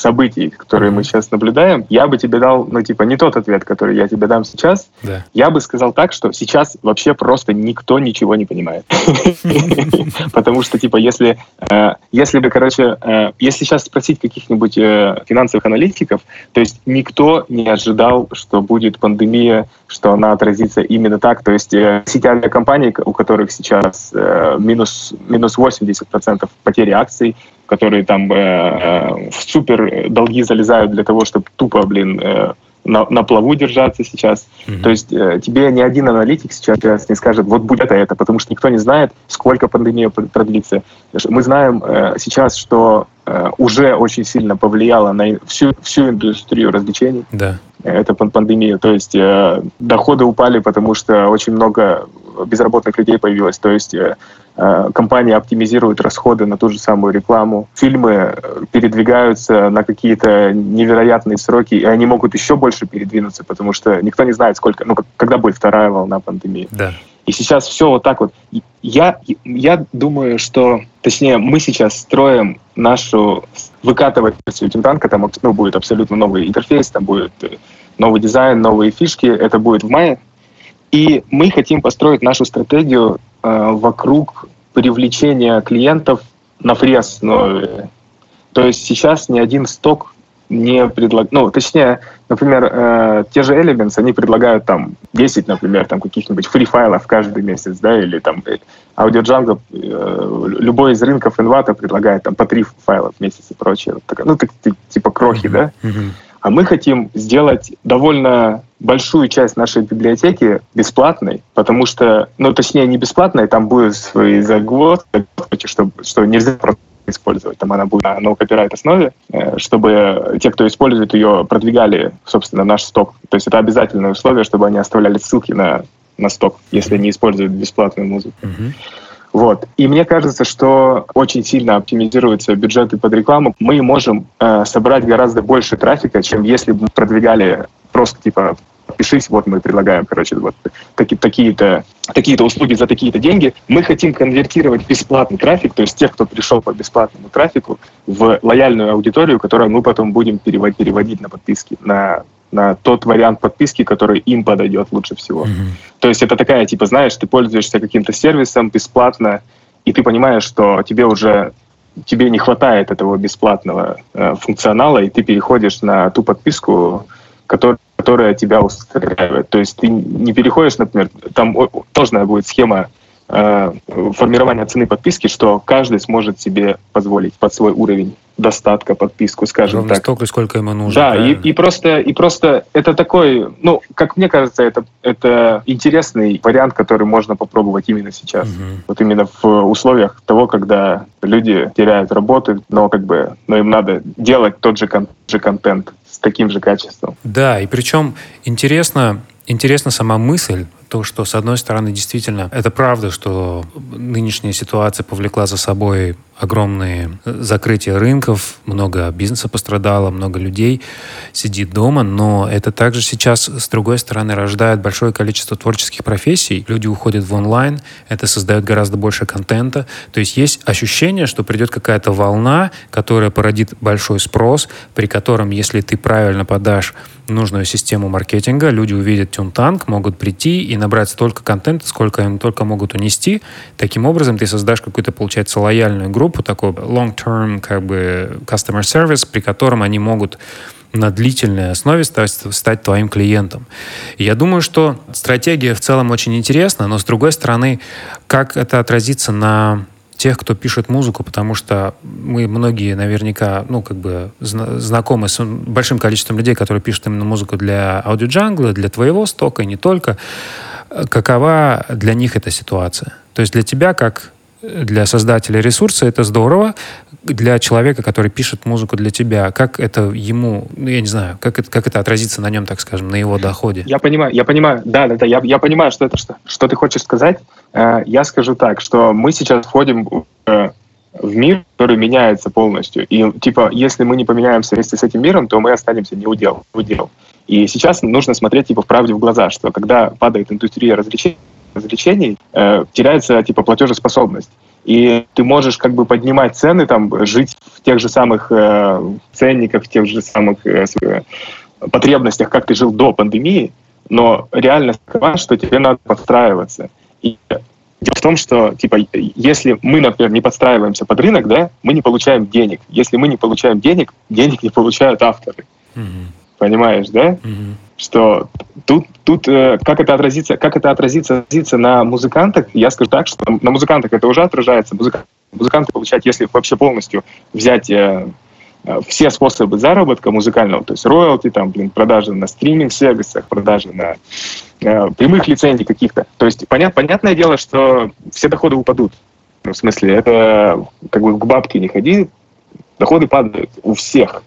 событий, которые мы сейчас наблюдаем, я бы тебе дал, ну, типа, не тот ответ, который я тебе дам сейчас. Да. Я бы сказал так, что сейчас вообще просто никто ничего не понимает. Потому что, типа, если, э, если бы, короче, э, если сейчас спросить каких-нибудь э, финансовых аналитиков, то есть никто не ожидал, что будет пандемия, что она отразится именно так. То есть сети авиакомпаний, у которых сейчас минус, минус 80% потери акций, которые там э, в супер долги залезают для того, чтобы тупо, блин, э, на, на плаву держаться сейчас. Mm-hmm. То есть э, тебе ни один аналитик сейчас не скажет, вот будет это, это, потому что никто не знает, сколько пандемия продлится. Мы знаем э, сейчас, что э, уже очень сильно повлияло на всю, всю индустрию развлечений. Да. Это пандемия. То есть э, доходы упали, потому что очень много безработных людей появилось. То есть э, Э, компания оптимизирует расходы на ту же самую рекламу. Фильмы э, передвигаются на какие-то невероятные сроки, и они могут еще больше передвинуться, потому что никто не знает, сколько, ну, когда будет вторая волна пандемии. Да. И сейчас все вот так вот. Я, я думаю, что, точнее, мы сейчас строим нашу, выкатывать версию Тимтанка, там ну, будет абсолютно новый интерфейс, там будет э, новый дизайн, новые фишки, это будет в мае. И мы хотим построить нашу стратегию э, вокруг привлечения клиентов на фрез. Но, то есть сейчас ни один сток не предлагает, ну, точнее, например, э, те же Elements, они предлагают там 10, например, там каких-нибудь фри-файлов каждый месяц, да, или там э, Audio Django, э, любой из рынков Envato предлагает там по 3 файла в месяц и прочее. Ну, так, типа крохи, да? Mm-hmm. А мы хотим сделать довольно большую часть нашей библиотеки бесплатной, потому что, ну, точнее, не бесплатной, там будет свои загвоздки, что, что нельзя просто использовать. Там она будет на copyright основе, э, чтобы те, кто использует ее, продвигали, собственно, наш сток. То есть это обязательное условие, чтобы они оставляли ссылки на, на сток, если они используют бесплатную музыку. Mm-hmm. Вот. И мне кажется, что очень сильно оптимизируются бюджеты под рекламу. Мы можем э, собрать гораздо больше трафика, чем если бы мы продвигали просто типа подпишись, вот мы предлагаем, короче, вот таки, такие-то такие-то услуги за такие-то деньги. Мы хотим конвертировать бесплатный трафик, то есть тех, кто пришел по бесплатному трафику, в лояльную аудиторию, которую мы потом будем переводить, переводить на подписки, на на тот вариант подписки, который им подойдет лучше всего. Mm-hmm. То есть это такая, типа, знаешь, ты пользуешься каким-то сервисом бесплатно, и ты понимаешь, что тебе уже тебе не хватает этого бесплатного э, функционала, и ты переходишь на ту подписку, которая, тебя устраивает. То есть ты не переходишь, например, там сложная будет схема формирования цены подписки, что каждый сможет себе позволить под свой уровень достатка подписку, скажем Ровно так. столько, сколько ему нужно. Да, и, и просто и просто это такой, ну, как мне кажется, это это интересный вариант, который можно попробовать именно сейчас. Угу. Вот именно в условиях того, когда люди теряют работы, но как бы, но им надо делать тот же, кон, же контент с таким же качеством. Да, и причем интересно, интересна сама мысль, то, что, с одной стороны, действительно, это правда, что нынешняя ситуация повлекла за собой огромные закрытия рынков, много бизнеса пострадало, много людей сидит дома, но это также сейчас, с другой стороны, рождает большое количество творческих профессий. Люди уходят в онлайн, это создает гораздо больше контента. То есть есть ощущение, что придет какая-то волна, которая породит большой спрос, при котором, если ты правильно подашь нужную систему маркетинга, люди увидят тюнтанк, могут прийти и набрать столько контента, сколько им только могут унести. Таким образом, ты создашь какую-то, получается, лояльную группу, группу, такой long-term как бы customer service, при котором они могут на длительной основе стать, стать твоим клиентом. Я думаю, что стратегия в целом очень интересна, но с другой стороны, как это отразится на тех, кто пишет музыку, потому что мы многие наверняка, ну, как бы знакомы с большим количеством людей, которые пишут именно музыку для аудиоджангла, для твоего стока и не только. Какова для них эта ситуация? То есть для тебя, как для создателя ресурса это здорово. Для человека, который пишет музыку для тебя, как это ему, ну, я не знаю, как это, как это отразится на нем, так скажем, на его доходе? Я понимаю, я понимаю, да, да, да, я, я понимаю, что это что, что ты хочешь сказать. Э, я скажу так, что мы сейчас входим в, в мир, который меняется полностью. И типа, если мы не поменяемся вместе с этим миром, то мы останемся не удел, удел. И сейчас нужно смотреть типа в в глаза, что когда падает индустрия развлечений, развлечений, э, теряется типа платежеспособность. и ты можешь как бы поднимать цены, там, жить в тех же самых э, ценниках, в тех же самых э, потребностях, как ты жил до пандемии, но реальность такова, что тебе надо подстраиваться. И дело в том, что, типа, если мы, например, не подстраиваемся под рынок, да, мы не получаем денег. Если мы не получаем денег, денег не получают авторы. Mm-hmm. Понимаешь, да? Mm-hmm. Что тут, тут э, как это отразится, как это отразится, отразится на музыкантах, я скажу так, что на музыкантах это уже отражается. Музыка, музыканты получают, если вообще полностью взять э, Э, все способы заработка музыкального, то есть роялти, там, блин, продажи на стриминг-сервисах, продажи на э, прямых лицензий каких-то. То есть понят, понятное дело, что все доходы упадут. Ну, в смысле, это как бы к бабке не ходи, доходы падают у всех.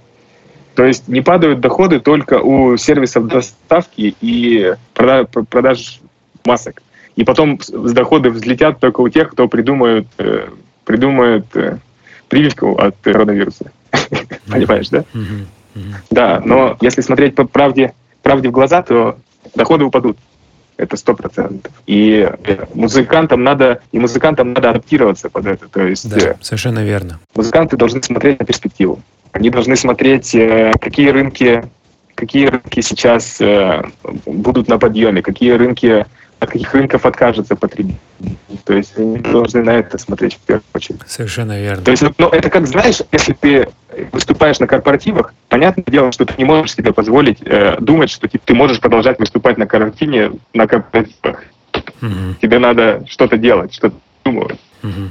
То есть не падают доходы только у сервисов доставки и продаж, продаж масок. И потом доходы взлетят только у тех, кто придумает, э, придумает э, прививку от коронавируса. Понимаешь, да? Да, но если смотреть по правде, правде в глаза, то доходы упадут. Это сто процентов. И э, музыкантам надо, и музыкантам надо адаптироваться под это. То есть, да, э, совершенно верно. Музыканты должны смотреть на перспективу. Они должны смотреть, э, какие рынки, какие рынки сейчас будут на подъеме, какие рынки от каких рынков откажется потребитель. То есть они должны на это смотреть в первую очередь. Совершенно верно. То есть, ну, это как, знаешь, если ты выступаешь на корпоративах, понятное дело, что ты не можешь себе позволить э, думать, что ты, ты можешь продолжать выступать на карантине на корпоративах. Угу. Тебе надо что-то делать, что-то думать. Угу.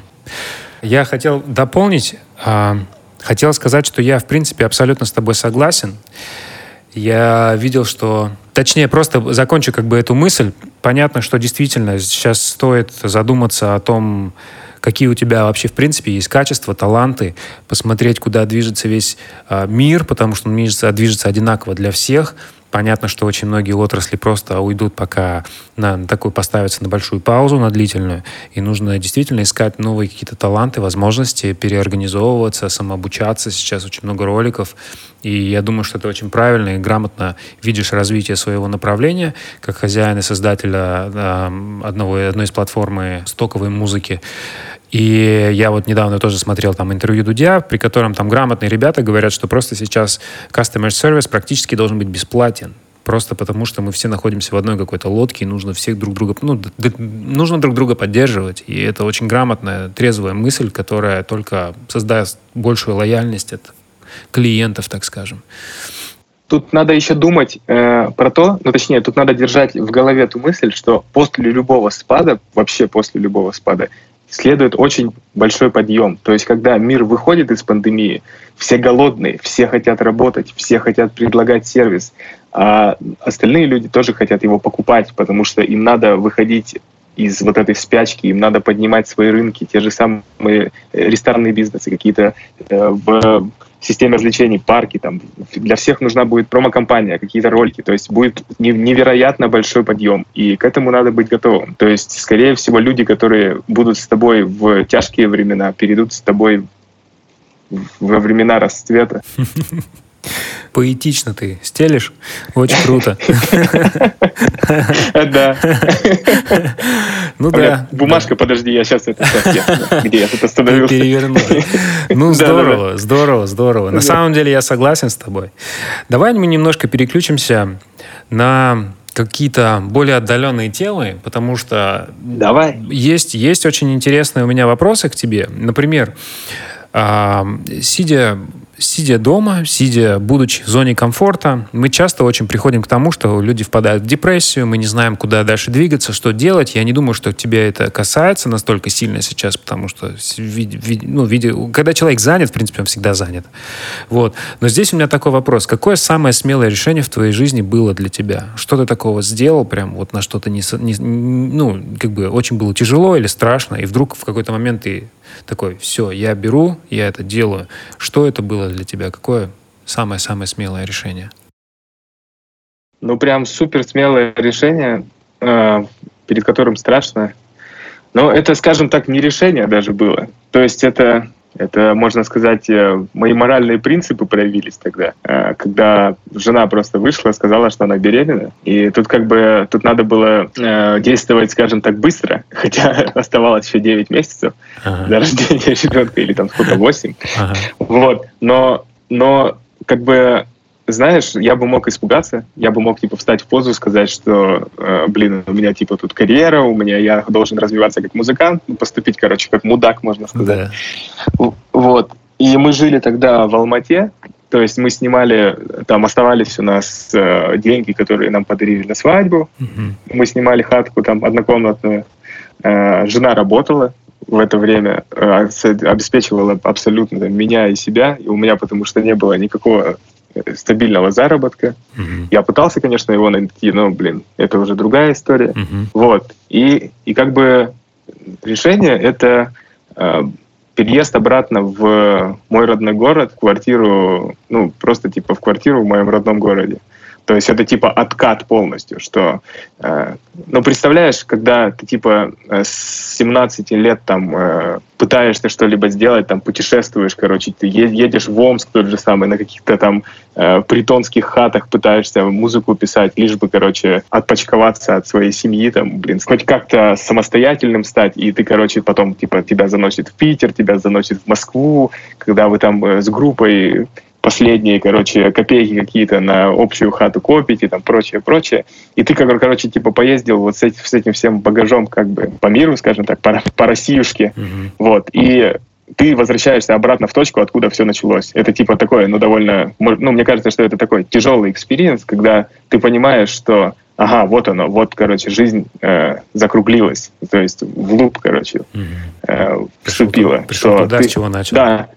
Я хотел дополнить, э, хотел сказать, что я, в принципе, абсолютно с тобой согласен. Я видел, что... Точнее, просто закончу как бы эту мысль. Понятно, что действительно сейчас стоит задуматься о том, какие у тебя вообще в принципе есть качества, таланты, посмотреть, куда движется весь э, мир, потому что он движется, движется одинаково для всех. Понятно, что очень многие отрасли просто уйдут, пока на такой поставятся на большую паузу, на длительную. И нужно действительно искать новые какие-то таланты, возможности, переорганизовываться, самообучаться. Сейчас очень много роликов. И я думаю, что это очень правильно и грамотно видишь развитие своего направления, как хозяин и создателя э, одного, одной из платформы стоковой музыки. И я вот недавно тоже смотрел там интервью Дудя, при котором там грамотные ребята говорят, что просто сейчас customer service практически должен быть бесплатен. Просто потому, что мы все находимся в одной какой-то лодке, и нужно всех друг друга, ну, нужно друг друга поддерживать. И это очень грамотная, трезвая мысль, которая только создаст большую лояльность от клиентов, так скажем. Тут надо еще думать э, про то, ну точнее, тут надо держать в голове ту мысль, что после любого спада, вообще после любого спада, следует очень большой подъем. То есть, когда мир выходит из пандемии, все голодные, все хотят работать, все хотят предлагать сервис, а остальные люди тоже хотят его покупать, потому что им надо выходить из вот этой спячки, им надо поднимать свои рынки, те же самые э, ресторанные бизнесы, какие-то э, в системе развлечений, парки, там, для всех нужна будет промо-компания, какие-то ролики, то есть будет невероятно большой подъем, и к этому надо быть готовым. То есть, скорее всего, люди, которые будут с тобой в тяжкие времена, перейдут с тобой во времена расцвета. Поэтично ты стелишь. Очень круто. Да. Ну да. Бумажка, подожди, я сейчас это... Где я тут остановился? Переверну. Ну здорово, здорово, здорово. На самом деле я согласен с тобой. Давай мы немножко переключимся на какие-то более отдаленные темы, потому что Давай. Есть, есть очень интересные у меня вопросы к тебе. Например, сидя сидя дома, сидя, будучи в зоне комфорта, мы часто очень приходим к тому, что люди впадают в депрессию, мы не знаем, куда дальше двигаться, что делать. Я не думаю, что тебя это касается настолько сильно сейчас, потому что ну, когда человек занят, в принципе, он всегда занят. Вот. Но здесь у меня такой вопрос. Какое самое смелое решение в твоей жизни было для тебя? Что ты такого сделал, прям вот на что-то не, не, ну, как бы очень было тяжело или страшно, и вдруг в какой-то момент ты такой, все, я беру, я это делаю. Что это было для тебя? Какое самое-самое смелое решение? Ну, прям супер смелое решение, э, перед которым страшно. Но это, скажем так, не решение даже было. То есть это Это, можно сказать, э, мои моральные принципы проявились тогда, э, когда жена просто вышла, сказала, что она беременна. И тут как бы тут надо было э, действовать, скажем так, быстро, хотя оставалось еще 9 месяцев ага. до рождения ребенка, или там сколько, 8. Ага. Вот. Но, но как бы знаешь, я бы мог испугаться, я бы мог типа встать в позу, сказать, что, э, блин, у меня типа тут карьера, у меня я должен развиваться как музыкант, ну, поступить, короче, как мудак, можно сказать. Да. Вот. И мы жили тогда в Алмате, то есть мы снимали, там оставались у нас э, деньги, которые нам подарили на свадьбу. Угу. Мы снимали хатку там однокомнатную. Э, жена работала в это время, э, обеспечивала абсолютно там, меня и себя. И у меня потому что не было никакого стабильного заработка. Uh-huh. Я пытался, конечно, его найти, но, блин, это уже другая история. Uh-huh. Вот. И, и как бы решение — это э, переезд обратно в мой родной город, квартиру, ну, просто типа в квартиру в моем родном городе. То есть это типа откат полностью, что... Э, ну, представляешь, когда ты типа э, с 17 лет там э, пытаешься что-либо сделать, там путешествуешь, короче, ты едешь в Омск тот же самый, на каких-то там э, притонских хатах пытаешься музыку писать, лишь бы, короче, отпочковаться от своей семьи, там, блин, хоть как-то самостоятельным стать, и ты, короче, потом, типа, тебя заносит в Питер, тебя заносит в Москву, когда вы там э, с группой последние, короче, копейки какие-то на общую хату копить и там прочее, прочее. И ты, как, короче, типа поездил вот с этим, с этим всем багажом как бы по миру, скажем так, по, по Россиюшке. Mm-hmm. Вот. И ты возвращаешься обратно в точку, откуда все началось. Это типа такое, ну, довольно... Ну, мне кажется, что это такой тяжелый experience, когда ты понимаешь, что ага, вот оно, вот, короче, жизнь э, закруглилась, то есть в loop, короче, э, вступила. Пришел, пришел туда, ты, с чего начал. Да,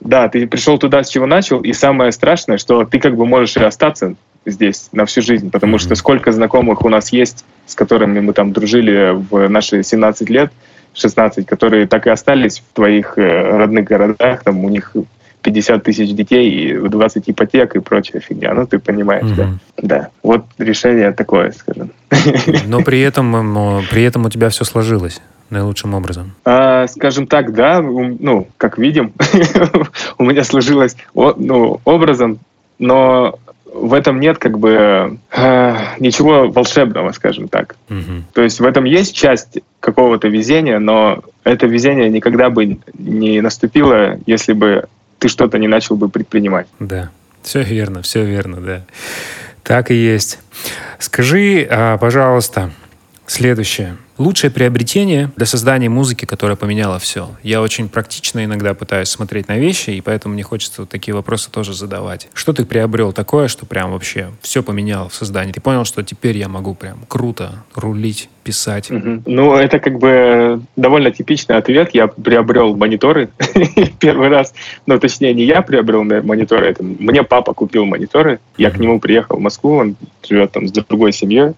да, ты пришел туда, с чего начал, и самое страшное, что ты как бы можешь и остаться здесь на всю жизнь, потому mm-hmm. что сколько знакомых у нас есть, с которыми мы там дружили в наши 17 лет, 16, которые так и остались в твоих э, родных городах, там у них 50 тысяч детей и 20 ипотек и прочая фигня. Ну, ты понимаешь, mm-hmm. да? Да. Вот решение такое, скажем. Но при этом, при этом у тебя все сложилось наилучшим образом? А, скажем так, да, ну, как видим, у меня сложилось ну, образом, но в этом нет как бы э, ничего волшебного, скажем так. Угу. То есть в этом есть часть какого-то везения, но это везение никогда бы не наступило, если бы ты что-то не начал бы предпринимать. Да, все верно, все верно, да. Так и есть. Скажи, а, пожалуйста, следующее. Лучшее приобретение для создания музыки, которая поменяла все. Я очень практично иногда пытаюсь смотреть на вещи, и поэтому мне хочется вот такие вопросы тоже задавать. Что ты приобрел такое, что прям вообще все поменяло в создании? Ты понял, что теперь я могу прям круто рулить, писать? Угу. Ну, это как бы довольно типичный ответ. Я приобрел мониторы первый раз. Ну, точнее, не я приобрел мониторы, это мне папа купил мониторы. Я к нему приехал в Москву, он живет там с другой семьей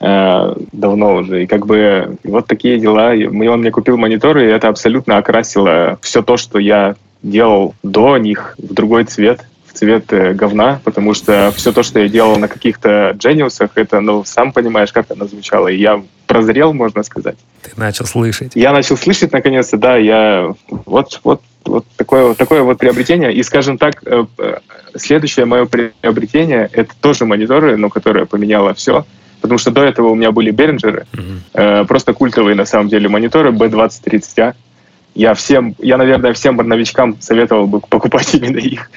э, давно уже. И как бы вот такие дела. Он мне купил мониторы, и это абсолютно окрасило все то, что я делал до них в другой цвет цвет э, говна, потому что все то, что я делал на каких-то джениусах, это, ну, сам понимаешь, как это звучало. И я прозрел, можно сказать. Ты начал слышать. Я начал слышать, наконец-то, да, я вот, вот, вот такое, такое вот приобретение. И, скажем так, э, э, следующее мое приобретение — это тоже мониторы, но которое поменяло все — Потому что до этого у меня были Behringer, mm-hmm. э, просто культовые на самом деле мониторы B2030A. Я всем, я, наверное, всем новичкам советовал бы покупать именно их.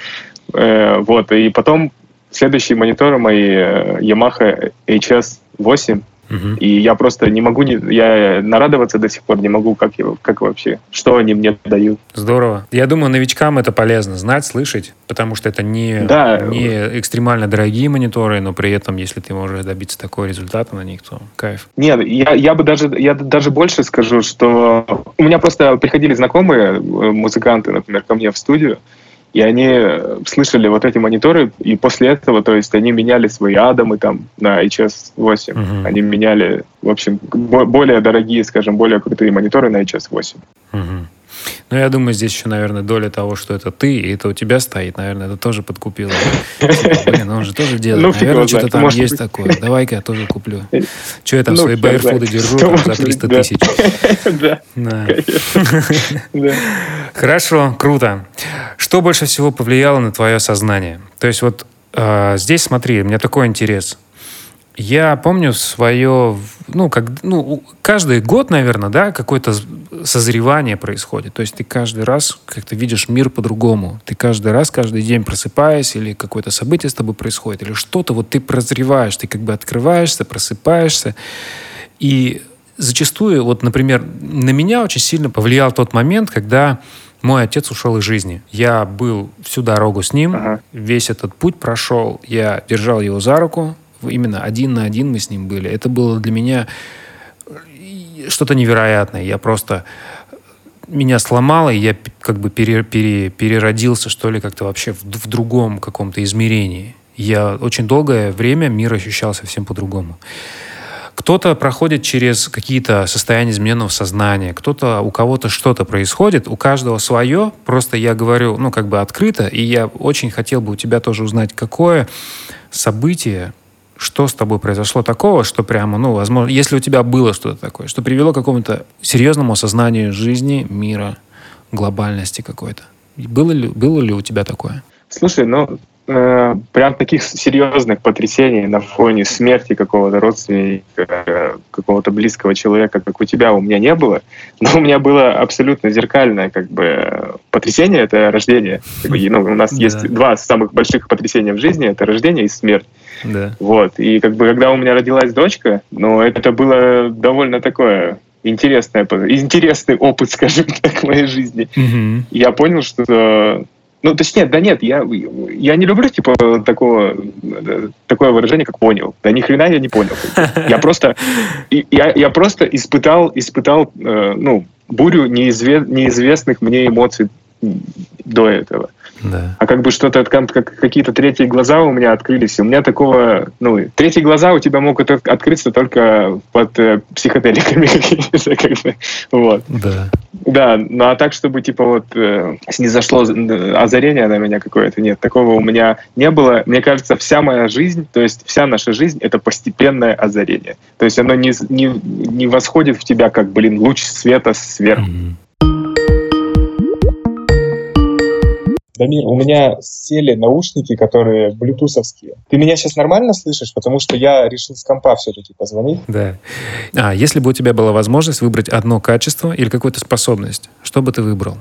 Э, вот, и потом следующие мониторы мои э, Yamaha HS8 Угу. И я просто не могу, не, я нарадоваться до сих пор не могу, как, его, как вообще, что они мне дают. Здорово. Я думаю, новичкам это полезно знать, слышать, потому что это не, да. не экстремально дорогие мониторы, но при этом, если ты можешь добиться такого результата на них, то кайф. Нет, я, я бы даже, я даже больше скажу, что у меня просто приходили знакомые э, музыканты, например, ко мне в студию, и они э, слышали вот эти мониторы, и после этого, то есть они меняли свои Адамы там на HS8. Uh-huh. Они меняли, в общем, более дорогие, скажем, более крутые мониторы на HS8. Uh-huh. Ну, я думаю, здесь еще, наверное, доля того, что это ты, и это у тебя стоит, наверное, это тоже подкупило. Типа, блин, он же тоже делает. Ну, наверное, что-то там есть такое. Давай-ка я тоже куплю. Что я там ну, свои байерфуды держу за 300 тысяч? Да. Хорошо, круто. Что больше всего повлияло на твое сознание? То есть вот а, здесь, смотри, у меня такой интерес – я помню свое, ну, как, ну, каждый год, наверное, да, какое-то созревание происходит. То есть ты каждый раз как-то видишь мир по-другому. Ты каждый раз, каждый день просыпаясь, или какое-то событие с тобой происходит, или что-то, вот ты прозреваешь, ты как бы открываешься, просыпаешься. И зачастую, вот, например, на меня очень сильно повлиял тот момент, когда мой отец ушел из жизни. Я был всю дорогу с ним, ага. весь этот путь прошел. Я держал его за руку, именно один на один мы с ним были. Это было для меня что-то невероятное. Я просто меня сломало, и я как бы пере, пере, переродился, что ли, как-то вообще в, в другом каком-то измерении. Я очень долгое время мир ощущал совсем по-другому. Кто-то проходит через какие-то состояния измененного сознания, кто-то, у кого-то что-то происходит, у каждого свое. Просто я говорю, ну, как бы открыто, и я очень хотел бы у тебя тоже узнать, какое событие что с тобой произошло такого, что прямо, ну, возможно, если у тебя было что-то такое, что привело к какому-то серьезному осознанию жизни, мира, глобальности какой-то. Было ли, было ли у тебя такое? Слушай, ну, э, прям таких серьезных потрясений на фоне смерти какого-то родственника, какого-то близкого человека, как у тебя, у меня не было. Но у меня было абсолютно зеркальное как бы потрясение — это рождение. Как бы, ну, у нас есть два самых больших потрясения в жизни — это рождение и смерть. Да. Вот. И как бы когда у меня родилась дочка, ну, это было довольно такое интересное, интересный опыт, скажем так, в моей жизни. Угу. Я понял, что ну, точнее, да нет, я, я не люблю, типа, такого, такое выражение, как понял. Да ни хрена я не понял. Я просто, я, я просто испытал, испытал, э, ну, бурю неизве, неизвестных мне эмоций до этого. Да. А как бы что-то, как, какие-то третьи глаза у меня открылись. У меня такого, ну, третьи глаза у тебя могут открыться только под э, психоделиками какими-то, как бы, вот. Да. Да, ну а так, чтобы, типа, вот, э, не зашло озарение на меня какое-то, нет, такого у меня не было. Мне кажется, вся моя жизнь, то есть вся наша жизнь, это постепенное озарение. То есть оно не, не, не восходит в тебя, как, блин, луч света сверху. Mm-hmm. Дамир, у меня сели наушники, которые блютусовские. Ты меня сейчас нормально слышишь? Потому что я решил с компа все-таки позвонить. Да. А если бы у тебя была возможность выбрать одно качество или какую-то способность, что бы ты выбрал?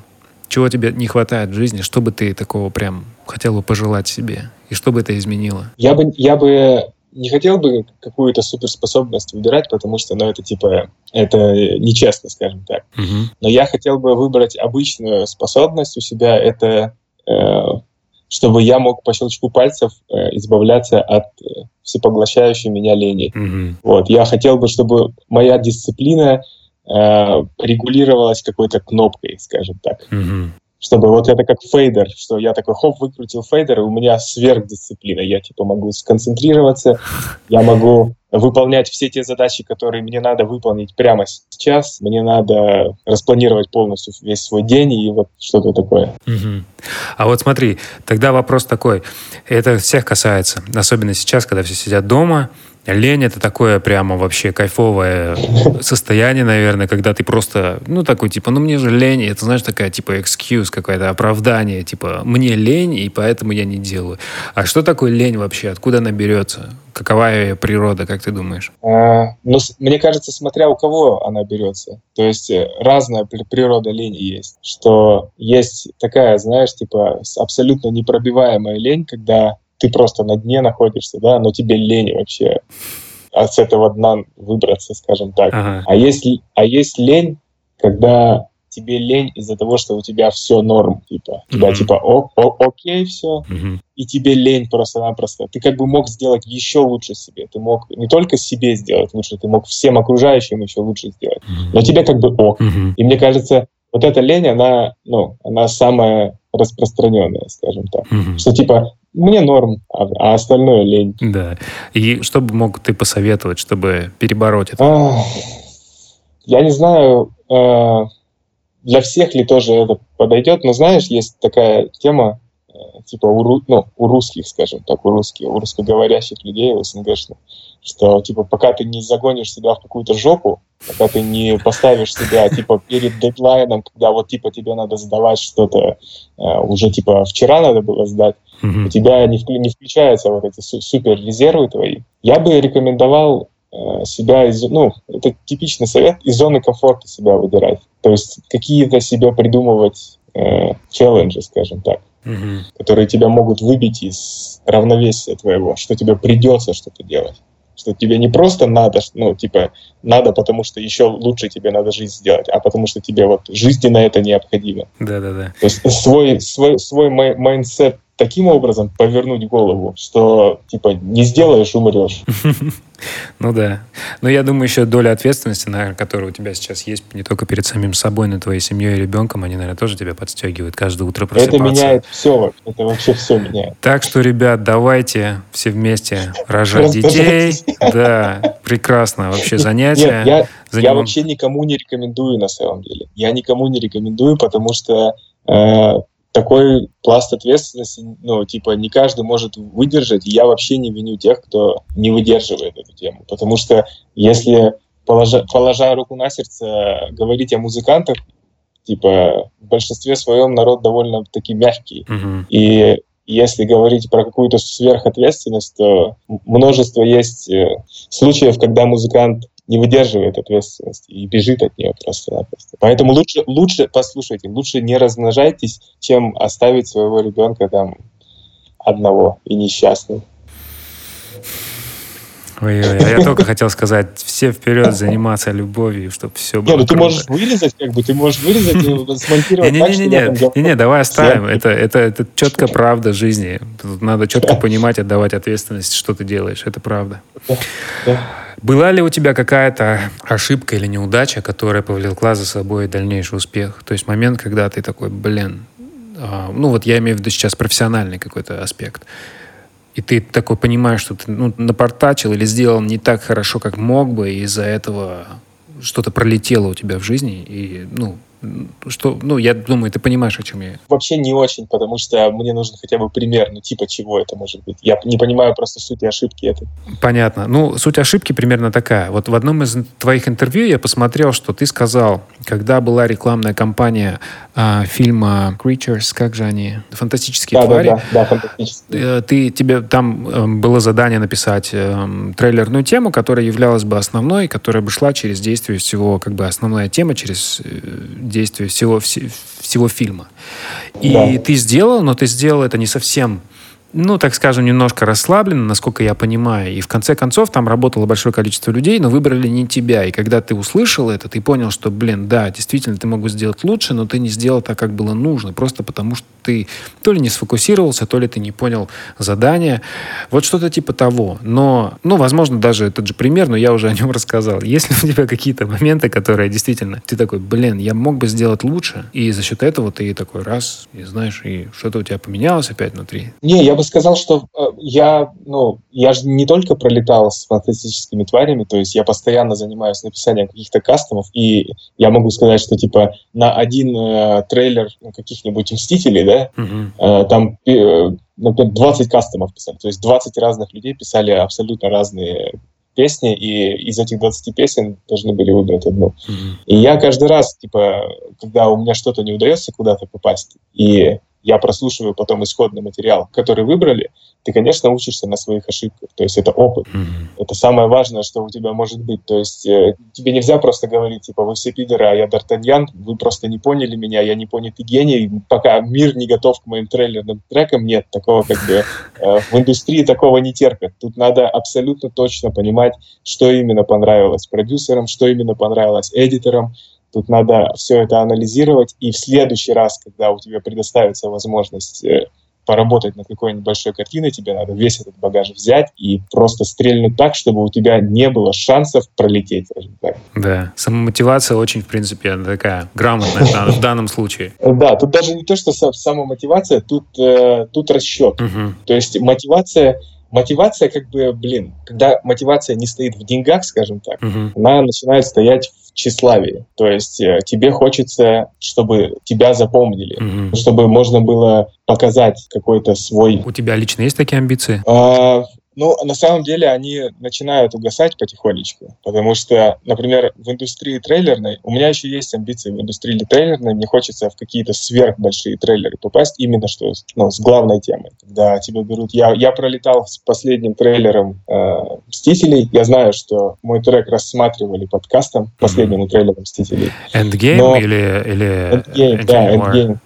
Чего тебе не хватает в жизни? Что бы ты такого прям хотел бы пожелать себе? И что бы это изменило? Я бы, я бы не хотел бы какую-то суперспособность выбирать, потому что, ну, это типа, это нечестно, скажем так. Угу. Но я хотел бы выбрать обычную способность у себя, это чтобы я мог по щелчку пальцев э, избавляться от э, всепоглощающей меня лени. Mm-hmm. Вот, я хотел бы, чтобы моя дисциплина регулировалась какой-то кнопкой, скажем так. Mm-hmm чтобы вот это как фейдер, что я такой хоп, выкрутил фейдер, и у меня сверхдисциплина. Я типа могу сконцентрироваться, я могу выполнять все те задачи, которые мне надо выполнить прямо сейчас. Мне надо распланировать полностью весь свой день и вот что-то такое. Угу. А вот смотри, тогда вопрос такой. Это всех касается, особенно сейчас, когда все сидят дома, Лень это такое прямо вообще кайфовое состояние, наверное, когда ты просто, ну, такой, типа, ну, мне же лень, это, знаешь, такая, типа, excuse какое-то, оправдание, типа, мне лень, и поэтому я не делаю. А что такое лень вообще? Откуда она берется? Какова ее природа, как ты думаешь? А, ну, мне кажется, смотря у кого она берется. То есть э, разная природа лени есть. Что есть такая, знаешь, типа, абсолютно непробиваемая лень, когда ты просто на дне находишься, да, но тебе лень вообще от с этого дна выбраться, скажем так. Ага. А, если, а есть лень, когда тебе лень из-за того, что у тебя все норм, типа, у тебя mm-hmm. типа о, о, окей все, mm-hmm. и тебе лень просто-напросто. Ты как бы мог сделать еще лучше себе. Ты мог не только себе сделать лучше, ты мог всем окружающим еще лучше сделать. Mm-hmm. Но тебе как бы ок. Mm-hmm. И мне кажется, вот эта лень, она, ну, она самая распространенная, скажем так. Mm-hmm. Что типа мне норм, а, а остальное лень. Да. И что бы мог ты посоветовать, чтобы перебороть это? Я не знаю. А, для всех ли тоже это подойдет, но знаешь, есть такая тема, э, типа у, ну, у русских, скажем так, у русских, у русскоговорящих людей, у СНГшных, что типа пока ты не загонишь себя в какую-то жопу, пока ты не поставишь себя типа перед дедлайном, когда вот типа тебе надо сдавать что-то э, уже типа вчера надо было сдать, mm-hmm. у тебя не, вклю- не включаются вот эти супер резервы твои. Я бы рекомендовал э, себя из, ну, это типичный совет, из зоны комфорта себя выбивать. То есть какие-то себе придумывать э, челленджи, скажем так, mm-hmm. которые тебя могут выбить из равновесия твоего, что тебе придется что-то делать что тебе не просто надо, ну, типа, надо, потому что еще лучше тебе надо жизнь сделать, а потому что тебе вот жизненно это необходимо. Да-да-да. То есть свой, свой, свой mindset таким образом повернуть голову, что типа не сделаешь, умрешь. Ну да. Но я думаю, еще доля ответственности, наверное, которая у тебя сейчас есть не только перед самим собой, но и твоей семьей и ребенком, они, наверное, тоже тебя подстегивают каждое утро просыпаться. Это меняет все, это вообще все меняет. Так что, ребят, давайте все вместе рожать детей. Да, прекрасно вообще занятие. Нет, я, я вообще никому не рекомендую на самом деле. Я никому не рекомендую, потому что э, такой пласт ответственности, ну, типа, не каждый может выдержать. Я вообще не виню тех, кто не выдерживает эту тему. Потому что если, положа, положа руку на сердце, говорить о музыкантах, типа, в большинстве своем народ довольно-таки мягкий. Uh-huh. И если говорить про какую-то сверхответственность, то множество есть э, случаев, когда музыкант не выдерживает ответственности и бежит от нее просто-напросто. Поэтому лучше, лучше, послушайте, лучше не размножайтесь, чем оставить своего ребенка там одного и несчастным. Ой-ой, а я только хотел сказать, все вперед заниматься любовью, чтобы все было Не, ну ты можешь вырезать, как бы, ты можешь вырезать и смонтировать не, так, не, не, не, не, давай оставим. Это, это, это четко правда жизни. Тут надо четко понимать, отдавать ответственность, что ты делаешь. Это правда. Была ли у тебя какая-то ошибка или неудача, которая повлекла за собой дальнейший успех? То есть момент, когда ты такой, блин, а, ну вот я имею в виду сейчас профессиональный какой-то аспект, и ты такой понимаешь, что ты ну, напортачил или сделал не так хорошо, как мог бы, и из-за этого что-то пролетело у тебя в жизни, и, ну, что, ну, я думаю, ты понимаешь, о чем я. Вообще не очень, потому что мне нужен хотя бы пример, ну, типа чего это может быть. Я не понимаю просто сути ошибки этой. Понятно. Ну, суть ошибки примерно такая. Вот в одном из твоих интервью я посмотрел, что ты сказал, когда была рекламная кампания а, фильма Creatures, как же они? Фантастические да, твари. Да, да, да, фантастические. Э, ты, тебе там э, было задание написать э, трейлерную тему, которая являлась бы основной, которая бы шла через действие всего, как бы основная тема, через действия всего, всего фильма. И да. ты сделал, но ты сделал это не совсем ну, так скажем, немножко расслабленно, насколько я понимаю. И в конце концов там работало большое количество людей, но выбрали не тебя. И когда ты услышал это, ты понял, что, блин, да, действительно, ты мог бы сделать лучше, но ты не сделал так, как было нужно. Просто потому, что ты то ли не сфокусировался, то ли ты не понял задание. Вот что-то типа того. Но, ну, возможно, даже этот же пример, но я уже о нем рассказал. Есть ли у тебя какие-то моменты, которые действительно ты такой, блин, я мог бы сделать лучше, и за счет этого ты такой раз, и знаешь, и что-то у тебя поменялось опять внутри? Не, я бы сказал, что э, я, ну, я же не только пролетал с фантастическими тварями, то есть я постоянно занимаюсь написанием каких-то кастомов, и я могу сказать, что типа на один э, трейлер каких-нибудь Мстителей, да, uh-huh. э, там э, например, 20 кастомов писали, то есть 20 разных людей писали абсолютно разные песни, и из этих 20 песен должны были выбрать одну. Mm-hmm. И я каждый раз, типа, когда у меня что-то не удается куда-то попасть, и я прослушиваю потом исходный материал, который выбрали, ты, конечно, учишься на своих ошибках. То есть это опыт. Mm-hmm. Это самое важное, что у тебя может быть. То есть э, тебе нельзя просто говорить, типа, вы все пидоры, а я Д'Артаньян, вы просто не поняли меня, я не понятый гений, пока мир не готов к моим трейлерным трекам, нет, такого как бы э, в индустрии такого не терпят. Тут надо абсолютно точно понимать, что именно понравилось продюсерам, что именно понравилось эдиторам, Тут надо все это анализировать, и в следующий раз, когда у тебя предоставится возможность э, поработать над какой-нибудь большой картиной, тебе надо весь этот багаж взять и просто стрельнуть так, чтобы у тебя не было шансов пролететь, скажем так. Да, самомотивация очень, в принципе, такая грамотная в данном случае. Да, тут даже не то, что самомотивация, тут, э, тут расчет. То есть мотивация мотивация, как бы, блин, когда мотивация не стоит в деньгах, скажем так, она начинает стоять тщеславие. То есть э, тебе хочется, чтобы тебя запомнили, mm-hmm. чтобы можно было показать какой-то свой... У тебя лично есть такие амбиции? А, ну, на самом деле они начинают угасать потихонечку, потому что, например, в индустрии трейлерной, у меня еще есть амбиции в индустрии трейлерной, мне хочется в какие-то сверхбольшие трейлеры попасть, именно что ну, с главной темой. Когда тебя берут... Я, я пролетал с последним трейлером э, «Мстителей», я знаю, что мой трек рассматривали подкастом, последним mm-hmm. трейлером «Мстителей». Endgame Но... или... или... Endgame, да, Endgame.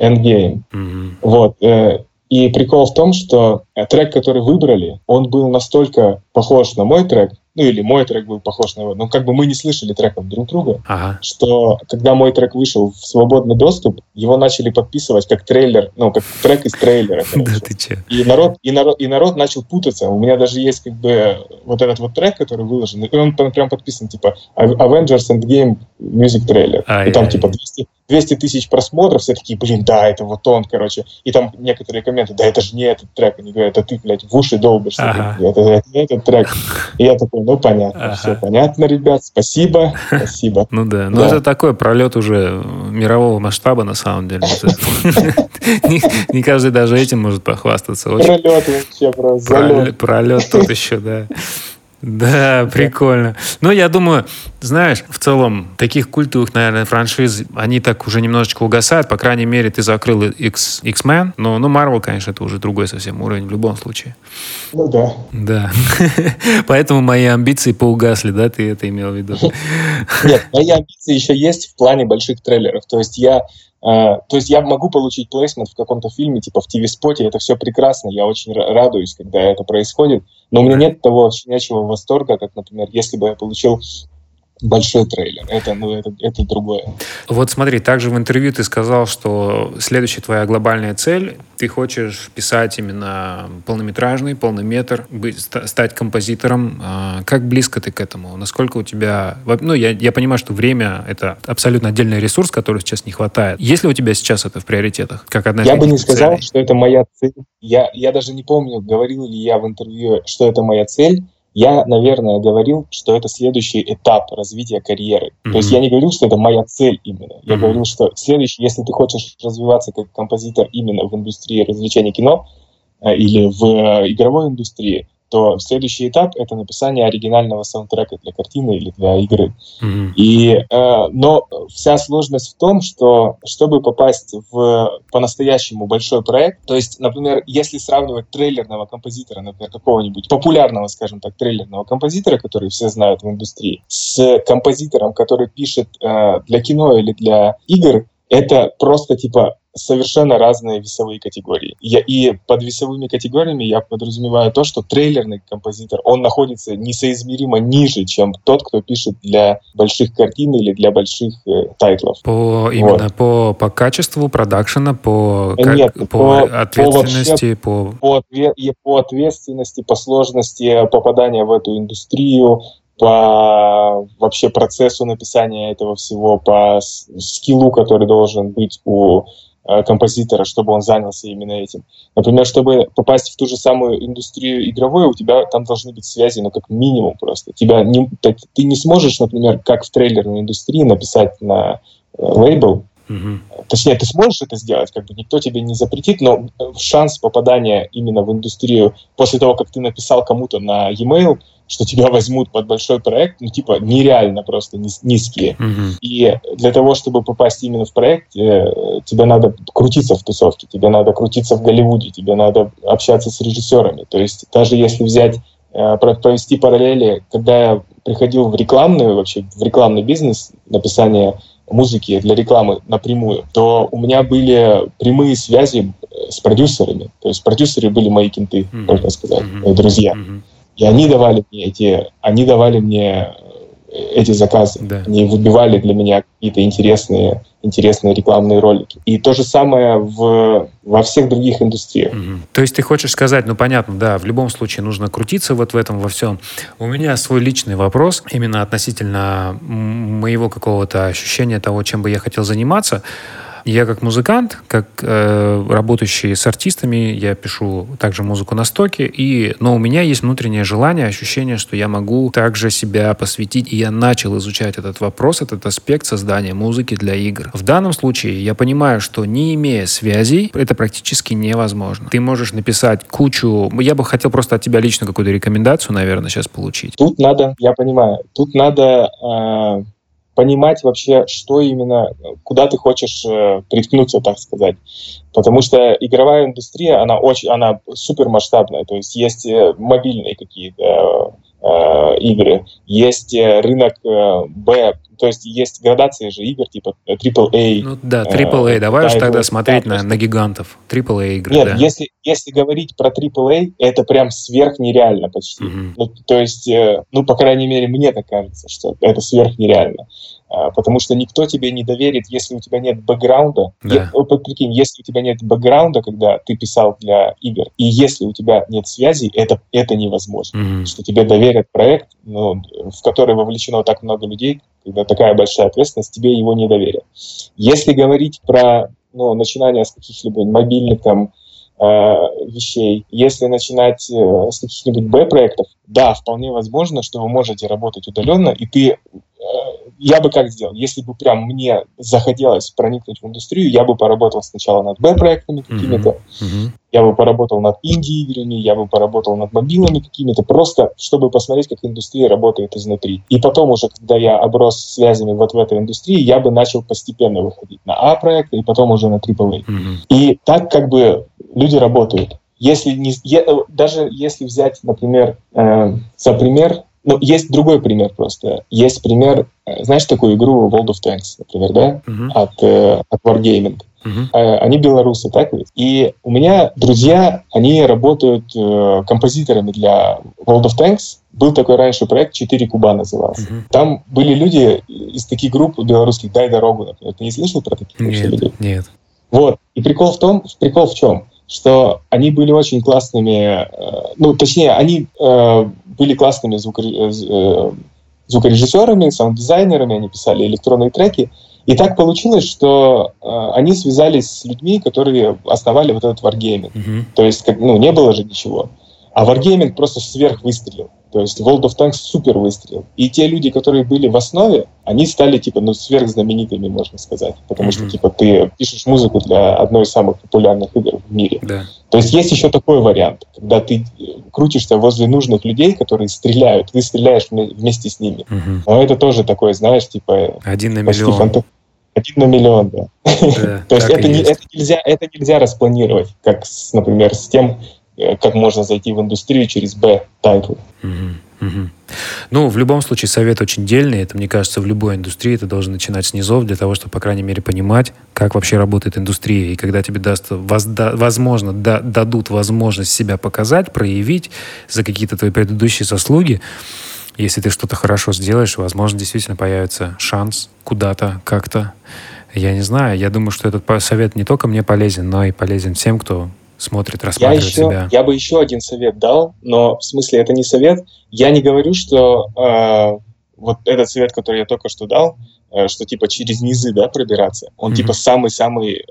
Endgame. Mm-hmm. Вот. Э, и прикол в том, что трек, который выбрали, он был настолько похож на мой трек, ну или мой трек был похож на его, но как бы мы не слышали треков друг друга, ага. что когда мой трек вышел в свободный доступ, его начали подписывать как трейлер, ну как трек из трейлера. Да ты че? И народ, и народ, и народ начал путаться. У меня даже есть как бы вот этот вот трек, который выложен, и он прям подписан типа Avengers Endgame Music Trailer. И там типа 200, 200 тысяч просмотров, все такие, блин, да, это вот он, короче. И там некоторые комменты, да, это же не этот трек. Они говорят, это ты, блядь, в уши долбишь. Ага. Это, это не этот трек. И я такой, ну, понятно, ага. все понятно, ребят, спасибо, спасибо. Ну да, ну это такой пролет уже мирового масштаба, на самом деле. Не каждый даже этим может похвастаться. Пролет вообще просто, Пролет тут еще, да. Да, прикольно. Ну, я думаю, знаешь, в целом, таких культовых, наверное, франшиз, они так уже немножечко угасают. По крайней мере, ты закрыл X, X-Men. Но, ну, Marvel, конечно, это уже другой совсем уровень в любом случае. Ну, да. Да. Поэтому мои амбиции поугасли, да, ты это имел в виду? Нет, мои амбиции еще есть в плане больших трейлеров. То есть я то есть я могу получить плейсмент в каком-то фильме, типа в ТВ-споте, это все прекрасно, я очень радуюсь, когда это происходит, но у меня нет того щенячьего восторга, как, например, если бы я получил большой трейлер. Это, ну, это, это другое. Вот смотри, также в интервью ты сказал, что следующая твоя глобальная цель, ты хочешь писать именно полнометражный, полный метр, быть, стать композитором. А, как близко ты к этому? Насколько у тебя... Ну, я, я понимаю, что время — это абсолютно отдельный ресурс, который сейчас не хватает. Есть ли у тебя сейчас это в приоритетах? Как одна я бы не сказал, целей? что это моя цель. Я, я даже не помню, говорил ли я в интервью, что это моя цель, я, наверное, говорил, что это следующий этап развития карьеры. Mm-hmm. То есть я не говорил, что это моя цель именно. Я mm-hmm. говорил, что следующий, если ты хочешь развиваться как композитор именно в индустрии развлечений кино э, или в э, игровой индустрии, то следующий этап — это написание оригинального саундтрека для картины или для игры. Mm-hmm. И, э, но вся сложность в том, что чтобы попасть в по-настоящему большой проект, то есть, например, если сравнивать трейлерного композитора, например, какого-нибудь популярного, скажем так, трейлерного композитора, который все знают в индустрии, с композитором, который пишет э, для кино или для игр, это просто типа совершенно разные весовые категории. Я, и под весовыми категориями я подразумеваю то, что трейлерный композитор, он находится несоизмеримо ниже, чем тот, кто пишет для больших картин или для больших э, тайтлов. По, именно вот. по, по качеству продакшена, по, Нет, как, по, по ответственности, по... По, по, по ответственности, по сложности попадания в эту индустрию, по вообще процессу написания этого всего, по скиллу, который должен быть у Э, композитора, чтобы он занялся именно этим. Например, чтобы попасть в ту же самую индустрию игровую, у тебя там должны быть связи, ну, как минимум просто. Тебя не, ты не сможешь, например, как в трейлерной индустрии написать на э, лейбл, Угу. Точнее, ты сможешь это сделать, как бы никто тебе не запретит, но шанс попадания именно в индустрию после того, как ты написал кому-то на e-mail, что тебя возьмут под большой проект, ну, типа, нереально просто низкие. Mm-hmm. И для того, чтобы попасть именно в проект, э, тебе надо крутиться в тусовке, тебе надо крутиться в Голливуде, тебе надо общаться с режиссерами. То есть даже если взять, э, провести параллели, когда я приходил в рекламную, вообще в рекламный бизнес, написание музыки для рекламы напрямую, то у меня были прямые связи э, с продюсерами. То есть продюсеры были мои кенты, mm-hmm. можно сказать, mm-hmm. друзья. Mm-hmm. И они давали мне эти, они давали мне э, эти заказы. Да. Они выбивали для меня какие-то интересные, интересные рекламные ролики. И то же самое в, во всех других индустриях. Угу. То есть ты хочешь сказать, ну понятно, да, в любом случае нужно крутиться вот в этом во всем. У меня свой личный вопрос именно относительно моего какого-то ощущения того, чем бы я хотел заниматься. Я как музыкант, как э, работающий с артистами, я пишу также музыку на стоке, и, но у меня есть внутреннее желание, ощущение, что я могу также себя посвятить, и я начал изучать этот вопрос, этот аспект создания музыки для игр. В данном случае я понимаю, что не имея связей, это практически невозможно. Ты можешь написать кучу... Я бы хотел просто от тебя лично какую-то рекомендацию, наверное, сейчас получить. Тут надо, я понимаю, тут надо э, понимать вообще, что именно, куда ты хочешь э, приткнуться, так сказать. Потому что игровая индустрия, она очень, она супер масштабная. То есть есть э, мобильные какие-то э, игры, есть э, рынок э, Б, то есть есть градации же игр типа AAA. Ну да, AAA. Э, Давай уж тогда смотреть да, на, на гигантов. AAA игры, Нет, да. если, если говорить про AAA, это прям сверхнереально почти. Угу. Ну, то есть, э, ну, по крайней мере, мне так кажется, что это сверхнереально. А, потому что никто тебе не доверит, если у тебя нет бэкграунда. Да. Я, прикинь, если у тебя нет бэкграунда, когда ты писал для игр, и если у тебя нет связи, это, это невозможно. Mm-hmm. Что тебе доверят проект, ну, в который вовлечено так много людей, когда такая большая ответственность, тебе его не доверят. Если говорить про ну, начинание с каких-либо мобильных там, э, вещей. Если начинать э, с каких-нибудь Б-проектов, да, вполне возможно, что вы можете работать удаленно, и ты э, я бы как сделал? Если бы прям мне захотелось проникнуть в индустрию, я бы поработал сначала над Б-проектами какими-то, mm-hmm. я бы поработал над инди-играми, я бы поработал над мобилами какими-то, просто чтобы посмотреть, как индустрия работает изнутри. И потом уже, когда я оброс связями вот в этой индустрии, я бы начал постепенно выходить на А-проекты и потом уже на AAA. Mm-hmm. И так как бы люди работают. Если не, даже если взять, например, э, за пример ну, есть другой пример просто. Есть пример, э, знаешь такую игру World of Tanks, например, да, uh-huh. от, э, от Wargaming. Uh-huh. Они белорусы, так ведь? И у меня друзья, они работают э, композиторами для World of Tanks. Был такой раньше проект «Четыре куба» назывался. Uh-huh. Там были люди из таких групп белорусских «Дай дорогу», например. Ты не слышал про таких нет, людей? Нет. Вот. И прикол в том, прикол в чем? Что они были очень классными, э, ну, точнее, они э, были классными э, звукорежиссерами, саунд-дизайнерами, они писали электронные треки. И так получилось, что э, они связались с людьми, которые основали вот этот Wargaming. Mm-hmm. То есть, как, ну, не было же ничего. А Wargaming просто сверх выстрелил. То есть World of Tanks супер выстрел. И те люди, которые были в основе, они стали, типа, ну, сверхзнаменитыми, можно сказать. Потому mm-hmm. что, типа, ты пишешь музыку для одной из самых популярных игр в мире. Yeah. То есть есть еще такой вариант, когда ты э, крутишься возле нужных людей, которые стреляют, ты стреляешь вместе с ними. Mm-hmm. Но это тоже такое, знаешь, типа... Один на миллион. Фанта... Один на миллион, да. да То есть это, не, это, нельзя, это нельзя распланировать, как, с, например, с тем, как можно зайти в индустрию через B-title. Ну, в любом случае, совет очень дельный. Это, мне кажется, в любой индустрии ты должен начинать с низов для того, чтобы, по крайней мере, понимать, как вообще работает индустрия. И когда тебе даст, возможно, да, дадут возможность себя показать, проявить за какие-то твои предыдущие заслуги, если ты что-то хорошо сделаешь, возможно, действительно появится шанс куда-то, как-то. Я не знаю. Я думаю, что этот совет не только мне полезен, но и полезен всем, кто смотрит, рассматривает я еще, себя. Я бы еще один совет дал, но в смысле это не совет. Я не говорю, что э, вот этот совет, который я только что дал, э, что типа через низы, да, пробираться, он mm-hmm. типа самый-самый э,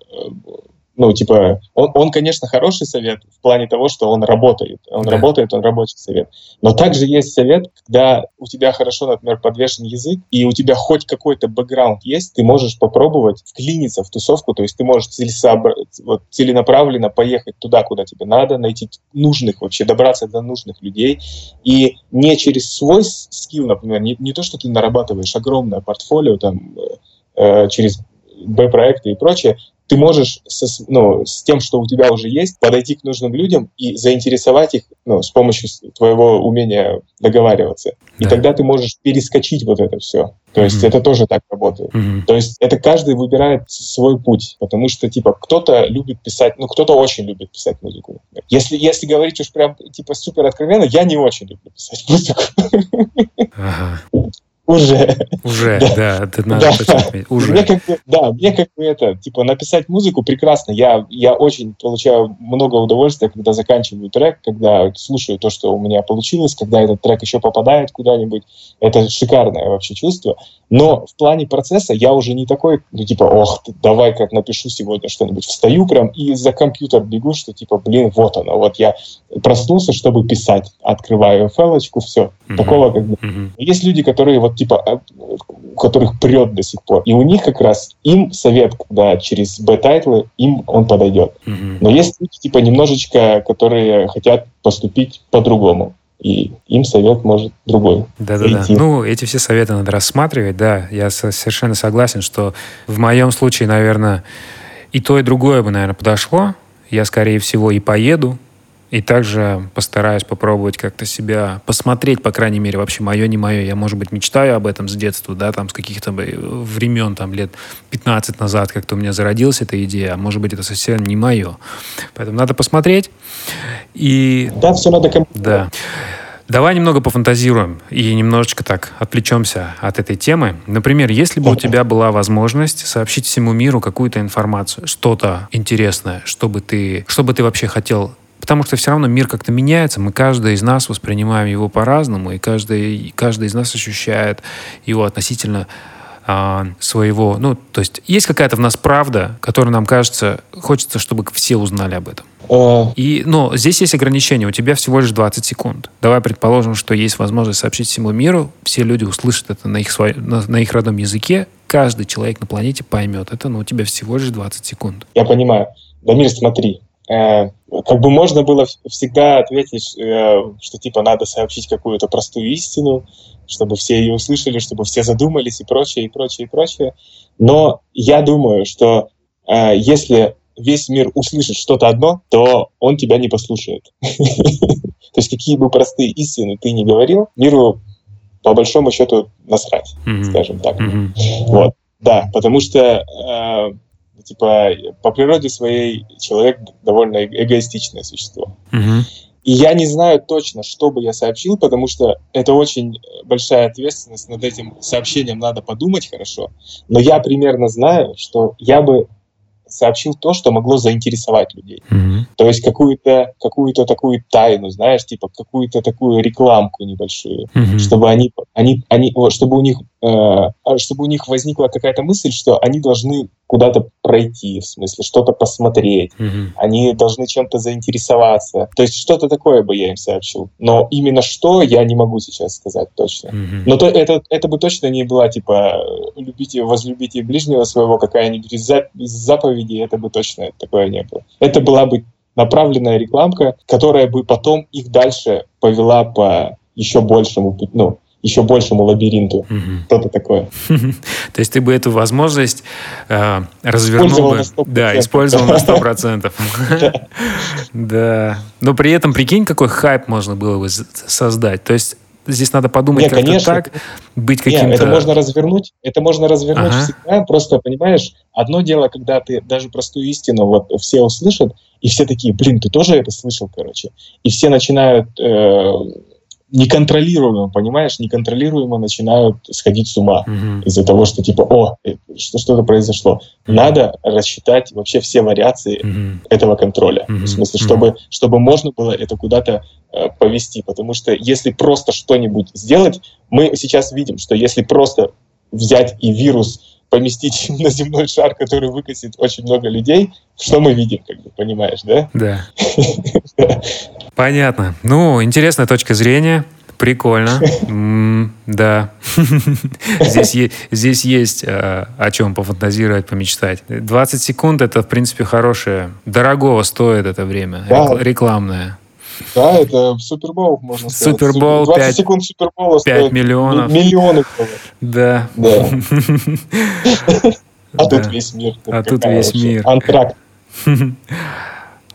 ну, типа, он, он, конечно, хороший совет в плане того, что он работает. Он да. работает, он рабочий совет. Но также есть совет, когда у тебя хорошо, например, подвешен язык, и у тебя хоть какой-то бэкграунд есть, ты можешь попробовать вклиниться в тусовку, то есть ты можешь целесообр... вот, целенаправленно поехать туда, куда тебе надо, найти нужных вообще, добраться до нужных людей, и не через свой скилл, например, не, не то, что ты нарабатываешь огромное портфолио там э, через Б-проекты и прочее, ты можешь со, ну, с тем, что у тебя уже есть, подойти к нужным людям и заинтересовать их ну, с помощью твоего умения договариваться. Да. И тогда ты можешь перескочить вот это все. То есть mm-hmm. это тоже так работает. Mm-hmm. То есть это каждый выбирает свой путь, потому что типа кто-то любит писать, ну кто-то очень любит писать музыку. Если если говорить уж прям типа супер откровенно, я не очень люблю писать музыку. Ага. Уже. Уже, да, это надо да. Уже. Мне как бы, да, мне как бы это, типа, написать музыку прекрасно. Я, я очень получаю много удовольствия, когда заканчиваю трек, когда слушаю то, что у меня получилось, когда этот трек еще попадает куда-нибудь. Это шикарное вообще чувство. Но в плане процесса я уже не такой, ну, типа, ох, давай как напишу сегодня что-нибудь. Встаю прям и за компьютер бегу, что, типа, блин, вот оно. Вот я проснулся, чтобы писать. Открываю FL очку, все. Mm-hmm. Такого как бы. Mm-hmm. Есть люди, которые вот типа, у которых прет до сих пор. И у них как раз им совет, когда через B-title ы, им он подойдет. Mm-hmm. Но есть люди, типа, немножечко, которые хотят поступить по-другому и им совет может другой. Да-да-да. Ну, эти все советы надо рассматривать, да. Я совершенно согласен, что в моем случае, наверное, и то, и другое бы, наверное, подошло. Я, скорее всего, и поеду, и также постараюсь попробовать как-то себя посмотреть, по крайней мере, вообще мое, не мое. Я, может быть, мечтаю об этом с детства, да, там, с каких-то времен, там, лет 15 назад как-то у меня зародилась эта идея, а может быть, это совсем не мое. Поэтому надо посмотреть. И... Да, все надо Да. Давай немного пофантазируем и немножечко так отвлечемся от этой темы. Например, если бы у тебя была возможность сообщить всему миру какую-то информацию, что-то интересное, чтобы ты, что бы ты вообще хотел Потому что все равно мир как-то меняется, мы каждый из нас воспринимаем его по-разному, и каждый, каждый из нас ощущает его относительно а, своего, ну, то есть есть какая-то в нас правда, которая нам кажется, хочется, чтобы все узнали об этом. Э. И, но здесь есть ограничение, у тебя всего лишь 20 секунд. Давай предположим, что есть возможность сообщить всему миру, все люди услышат это на их, свой, на, на их родном языке, каждый человек на планете поймет это, но у тебя всего лишь 20 секунд. Я понимаю. Дамир, смотри, Э, как бы можно было всегда ответить, э, что типа надо сообщить какую-то простую истину, чтобы все ее услышали, чтобы все задумались и прочее, и прочее, и прочее. Но я думаю, что э, если весь мир услышит что-то одно, то он тебя не послушает. То есть какие бы простые истины ты не говорил, миру по большому счету насрать, скажем так. Вот. Да, потому что типа, по природе своей человек довольно эгоистичное существо. Uh-huh. И я не знаю точно, что бы я сообщил, потому что это очень большая ответственность. Над этим сообщением надо подумать хорошо. Но я примерно знаю, что я бы сообщил то, что могло заинтересовать людей. Mm-hmm. То есть какую-то какую такую тайну, знаешь, типа какую-то такую рекламку небольшую, mm-hmm. чтобы они, они, они, чтобы у них, э, чтобы у них возникла какая-то мысль, что они должны куда-то пройти, в смысле что-то посмотреть, mm-hmm. они должны чем-то заинтересоваться. То есть что-то такое бы я им сообщил. Но именно что я не могу сейчас сказать точно. Mm-hmm. Но то, это, это бы точно не была типа любите, возлюбите ближнего своего какая-нибудь из, из заповедей, это бы точно такое не было. Это была бы направленная рекламка, которая бы потом их дальше повела по еще большему, ну, еще большему лабиринту. Угу. Что-то такое. То есть ты бы эту возможность э, развернул бы... Да, использовал на 100%. Да. Но при этом, прикинь, какой хайп можно было бы создать. То есть здесь надо подумать Нет, как-то конечно. так, быть каким-то... Нет, это можно развернуть, это можно развернуть ага. всегда, просто, понимаешь, одно дело, когда ты даже простую истину вот все услышат, и все такие, блин, ты тоже это слышал, короче. И все начинают э, неконтролируемо, понимаешь, неконтролируемо начинают сходить с ума mm-hmm. из-за того, что типа, о, э, что что-то произошло. Mm-hmm. Надо рассчитать вообще все вариации mm-hmm. этого контроля, mm-hmm. в смысле, чтобы mm-hmm. чтобы можно было это куда-то э, повести, потому что если просто что-нибудь сделать, мы сейчас видим, что если просто взять и вирус поместить на земной шар, который выкосит очень много людей, что мы видим, как бы, понимаешь, да? Да. Понятно. Ну, интересная точка зрения. Прикольно. Mm, да. здесь, здесь есть э, о чем пофантазировать, помечтать. 20 секунд это, в принципе, хорошее. Дорогого стоит это время. Да. Рекламное. Да, это Супербол, можно сказать. Супербол 20 5, секунд Супербола 5 миллионов. Миллионы. Да. Да. А тут весь мир. А тут весь мир. Антракт.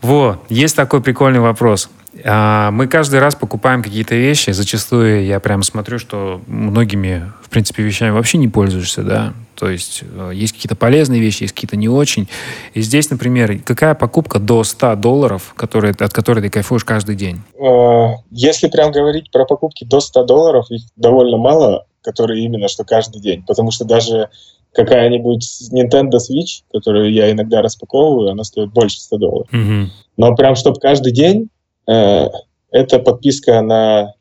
Во, есть такой прикольный вопрос. А, мы каждый раз покупаем какие-то вещи. Зачастую я прям смотрю, что многими, в принципе, вещами вообще не пользуешься, да. То есть э, есть какие-то полезные вещи, есть какие-то не очень. И здесь, например, какая покупка до 100 долларов, которые, от которой ты кайфуешь каждый день? Э, если прям говорить про покупки до 100 долларов, их довольно мало. которые именно что каждый день. Потому что даже какая-нибудь Nintendo Switch, которую я иногда распаковываю, она стоит больше 100 долларов. Mm-hmm. Но прям, чтобы каждый день, э, это подписка на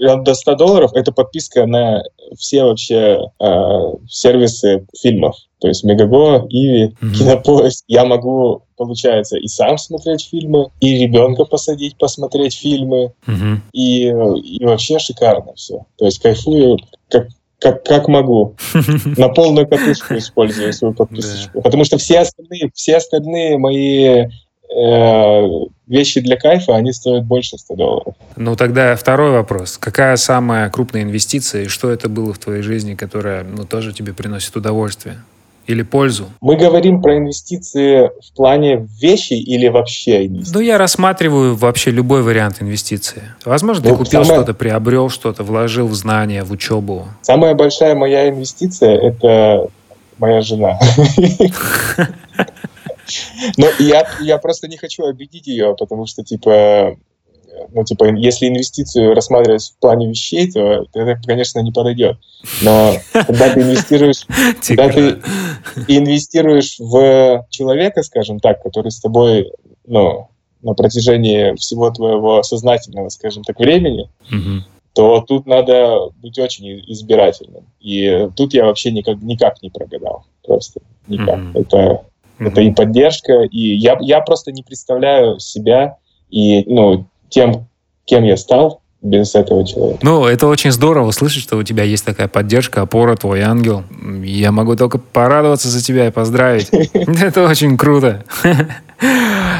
до 100 долларов это подписка на все вообще э, сервисы фильмов. То есть Мегаго, Иви, mm-hmm. Кинопоиск. Я могу, получается, и сам смотреть фильмы, и ребенка посадить посмотреть фильмы. Mm-hmm. И, и вообще шикарно все. То есть кайфую как, как, как могу. На полную катушку использую свою подписочку. Потому что все остальные, все остальные мои Э, вещи для кайфа, они стоят больше 100 долларов. Ну, тогда второй вопрос. Какая самая крупная инвестиция и что это было в твоей жизни, которая ну, тоже тебе приносит удовольствие? Или пользу? Мы говорим про инвестиции в плане вещи или вообще инвестиции? Ну, я рассматриваю вообще любой вариант инвестиции. Возможно, ну, ты купил самое... что-то, приобрел что-то, вложил в знания, в учебу. Самая большая моя инвестиция — это моя жена. Но я, я просто не хочу обидеть ее, потому что, типа, ну, типа, если инвестицию рассматривать в плане вещей, то это, конечно, не подойдет. Но когда ты инвестируешь, когда ты инвестируешь в человека, скажем так, который с тобой, ну, на протяжении всего твоего сознательного, скажем так, времени, то тут надо быть очень избирательным. И тут я вообще никак, никак не прогадал. Просто никак. Это Mm-hmm. Это и поддержка, и я, я просто не представляю себя и ну, тем, кем я стал, без этого человека. Ну, это очень здорово слышать, что у тебя есть такая поддержка, опора, твой ангел. Я могу только порадоваться за тебя и поздравить. Это очень круто.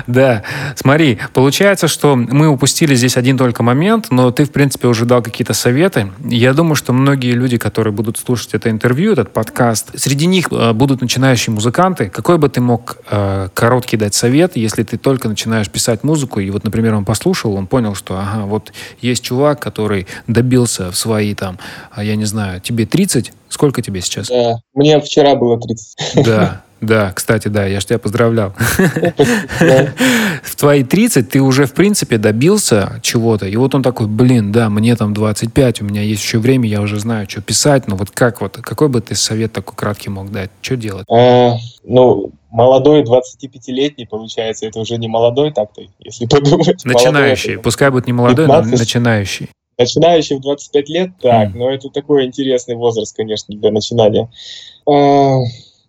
Да, смотри, получается, что мы упустили здесь один только момент, но ты, в принципе, уже дал какие-то советы. Я думаю, что многие люди, которые будут слушать это интервью, этот подкаст, среди них э, будут начинающие музыканты. Какой бы ты мог э, короткий дать совет, если ты только начинаешь писать музыку, и вот, например, он послушал, он понял, что, ага, вот есть чувак, который добился в свои там, а я не знаю, тебе 30, сколько тебе сейчас? Да, мне вчера было 30. Да, Да, кстати, да, я же тебя поздравлял. В твои 30 ты уже, в принципе, добился чего-то. И вот он такой, блин, да, мне там 25, у меня есть еще время, я уже знаю, что писать. Но вот как вот, какой бы ты совет такой краткий мог дать? Что делать? А, ну, молодой 25-летний, получается, это уже не молодой так-то, если подумать. Начинающий. Пускай будет не молодой, 15. но начинающий. Начинающий в 25 лет, так, но это такой интересный возраст, конечно, для начинания.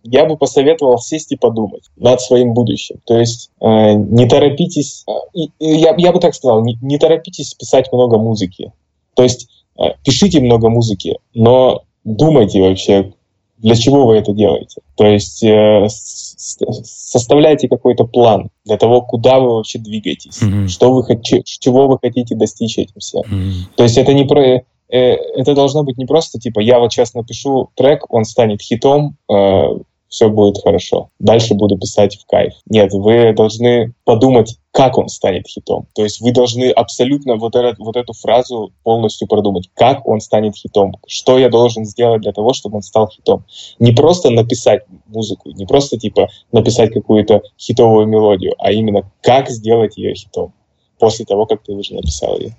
Я бы посоветовал сесть и подумать над своим будущим. То есть э, не торопитесь, э, я, я бы так сказал, не, не торопитесь писать много музыки. То есть э, пишите много музыки, но думайте вообще, для чего вы это делаете. То есть э, составляйте какой-то план для того, куда вы вообще двигаетесь, mm-hmm. что вы, чего вы хотите достичь этим всем. Mm-hmm. То есть это не про э, это должно быть не просто типа я вот сейчас напишу трек, он станет хитом, э, все будет хорошо. Дальше буду писать в кайф. Нет, вы должны подумать, как он станет хитом. То есть вы должны абсолютно вот, этот, вот эту фразу полностью продумать, как он станет хитом, что я должен сделать для того, чтобы он стал хитом. Не просто написать музыку, не просто типа написать какую-то хитовую мелодию, а именно как сделать ее хитом после того, как ты уже написал ее.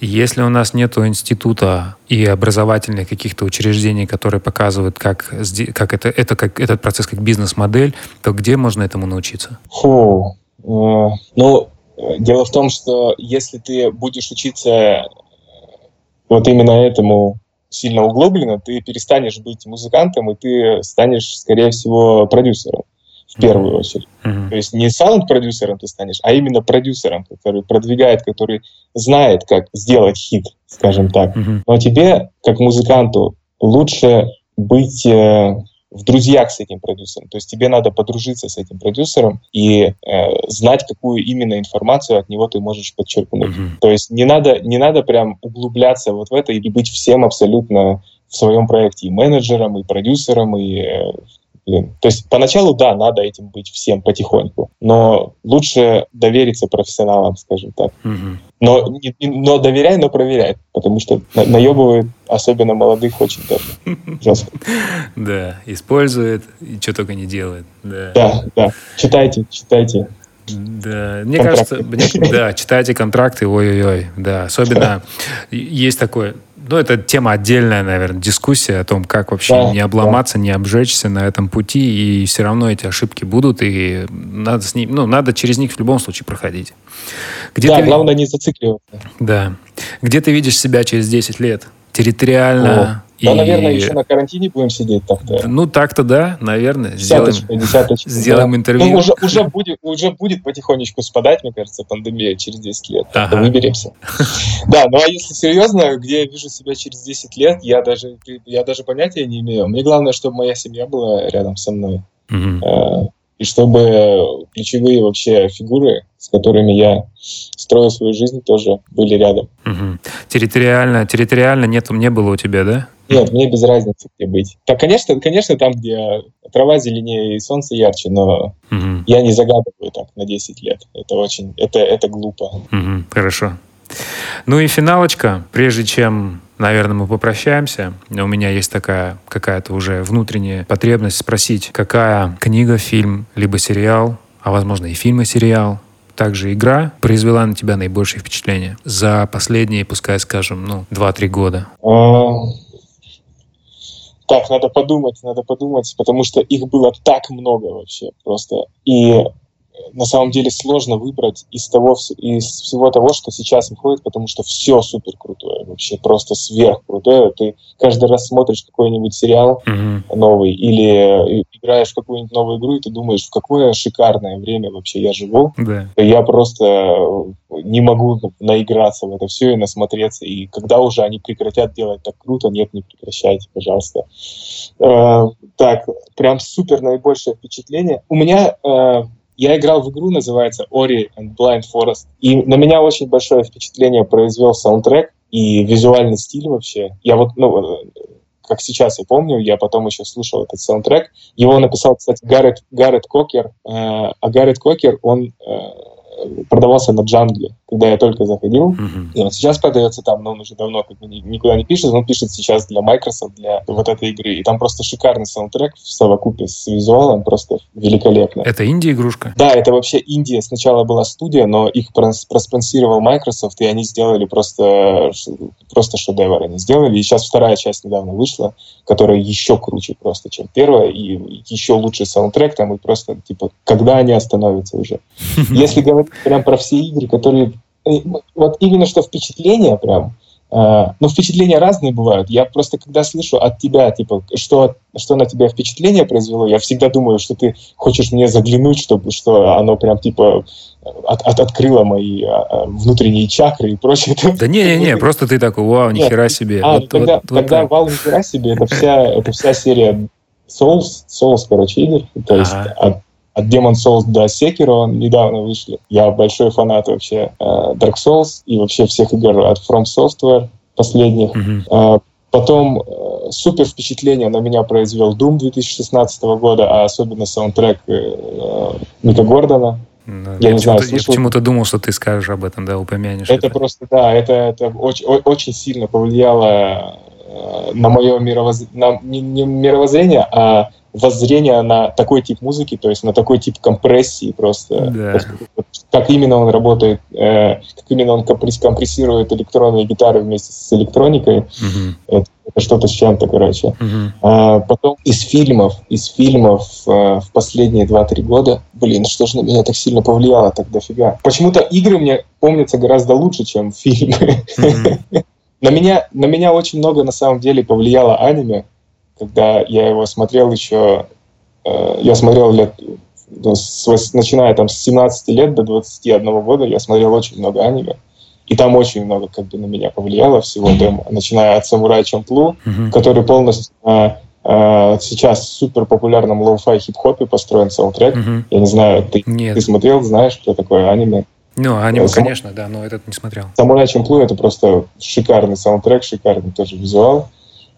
Если у нас нет института и образовательных каких-то учреждений, которые показывают, как, как, это, это, как этот процесс как бизнес-модель, то где можно этому научиться? Фу. Э, ну, дело в том, что если ты будешь учиться вот именно этому сильно углубленно, ты перестанешь быть музыкантом, и ты станешь, скорее всего, продюсером в первую очередь. Mm-hmm. То есть не саунд-продюсером ты станешь, а именно продюсером, который продвигает, который знает, как сделать хит, скажем так. Mm-hmm. Но тебе, как музыканту, лучше быть э, в друзьях с этим продюсером. То есть тебе надо подружиться с этим продюсером и э, знать, какую именно информацию от него ты можешь подчеркнуть. Mm-hmm. То есть не надо, не надо прям углубляться вот в это и быть всем абсолютно в своем проекте и менеджером, и продюсером, и э, блин. То есть поначалу, да, надо этим быть всем потихоньку, но лучше довериться профессионалам, скажем так. Угу. Но, но доверяй, но проверяй, потому что на, наебывают, особенно молодых, очень даже жестко. Да, использует и что только не делает. Да, да, да. читайте, читайте. Да, мне контракты. кажется, мне, да, читайте контракты, ой-ой-ой, да, особенно есть такое, Ну, это тема отдельная, наверное, дискуссия о том, как вообще да, не обломаться, да. не обжечься на этом пути, и все равно эти ошибки будут, и надо с ним, ну, надо через них в любом случае проходить. Где да, ты... главное не зацикливаться. Да. Где ты видишь себя через 10 лет? Территориально, да, и... наверное, еще на карантине будем сидеть так-то. Ну, так-то да, наверное. Десяточка, сделаем, десяточка. Сделаем да. интервью. Ну, уже, уже, будет, уже будет потихонечку спадать, мне кажется, пандемия через 10 лет. Ага. Выберемся. Да, ну а если серьезно, где я вижу себя через 10 лет, я даже, я даже понятия не имею. Мне главное, чтобы моя семья была рядом со мной. Угу и чтобы ключевые вообще фигуры, с которыми я строю свою жизнь, тоже были рядом. Угу. Территориально, территориально нету, не было у тебя, да? Нет, мне без разницы, где быть. Так, конечно, конечно, там, где трава зеленее и солнце ярче, но угу. я не загадываю так на 10 лет. Это очень, это, это глупо. Угу, хорошо. Ну и финалочка, прежде чем наверное, мы попрощаемся. У меня есть такая какая-то уже внутренняя потребность спросить, какая книга, фильм, либо сериал, а возможно и фильм и сериал, также игра произвела на тебя наибольшее впечатление за последние, пускай скажем, ну, 2-3 года? Так, надо подумать, надо подумать, потому что их было так много вообще просто. И на самом деле сложно выбрать из того из всего того, что сейчас выходит, потому что все супер крутое, вообще просто сверх крутое. Ты каждый раз смотришь какой-нибудь сериал mm-hmm. новый или играешь в какую-нибудь новую игру, и ты думаешь, в какое шикарное время вообще я живу. Yeah. Я просто не могу наиграться в это все и насмотреться. И когда уже они прекратят делать так круто, нет, не прекращайте, пожалуйста. Э, так, прям супер наибольшее впечатление. У меня э, я играл в игру, называется Ori and Blind Forest, и на меня очень большое впечатление произвел саундтрек и визуальный стиль вообще. Я вот, ну, как сейчас я помню, я потом еще слушал этот саундтрек. Его написал, кстати, Гаррет, Гаррет Кокер, э, а Гаррет Кокер, он э, продавался на джангле, когда я только заходил. Uh-huh. И он сейчас продается там, но он уже давно как бы никуда не пишет. Он пишет сейчас для Microsoft, для вот этой игры. И там просто шикарный саундтрек в совокупе с визуалом, просто великолепно. Это инди-игрушка? Да, это вообще Индия. Сначала была студия, но их проспонсировал Microsoft, и они сделали просто, просто шедевр. Они сделали. И сейчас вторая часть недавно вышла, которая еще круче просто, чем первая, и еще лучше саундтрек там, и просто, типа, когда они остановятся уже. Если говорить прям про все игры, которые... Э, вот именно что впечатления прям, Uh, ну, впечатления разные бывают. Я просто, когда слышу от тебя, типа, что, что на тебя впечатление произвело, я всегда думаю, что ты хочешь мне заглянуть, чтобы что оно прям, типа, от, от, открыло мои а, внутренние чакры и прочее. Да не-не-не, просто ты такой, вау, нихера себе. А, вот, тогда, вот, тогда вот вау, нихера себе, это вся, это вся серия Souls, Souls, короче, игр. То есть от от Demon Souls до Sekiro недавно вышли. Я большой фанат вообще э, Dark Souls и вообще всех игр от From Software последних. Mm-hmm. Потом э, супер впечатление на меня произвел Doom 2016 года, а особенно саундтрек э, Мика Гордона. Ну, я, я не знаю, слышал... Я почему-то думал, что ты скажешь об этом, да, упомянешь. Это, это. просто, да, это, это очень, очень сильно повлияло на мое мировоз... на, не, не мировоззрение, а воззрение на такой тип музыки, то есть на такой тип компрессии просто. Да. Как именно он работает, э, как именно он компрессирует электронные гитары вместе с электроникой. Угу. Это, это что-то с чем-то, короче. Угу. А, потом из фильмов, из фильмов э, в последние 2-3 года, блин, что же на меня так сильно повлияло так дофига. Почему-то игры мне помнятся гораздо лучше, чем фильмы. Угу. На меня, на меня очень много на самом деле повлияло аниме когда я его смотрел еще, э, я смотрел лет, ну, с, начиная там с 17 лет до 21 года, я смотрел очень много аниме. И там очень много как бы на меня повлияло всего, там, начиная от «Самурай Чамплу», mm-hmm. который полностью э, э, сейчас супер популярном lo-fi хип-хопе построен саундтрек. Mm-hmm. Я не знаю, ты, Нет. ты смотрел, знаешь, что такое аниме? Ну, аниме, Сам... конечно, да, но этот не смотрел. «Самурай Чамплу» — это просто шикарный саундтрек, шикарный тоже визуал.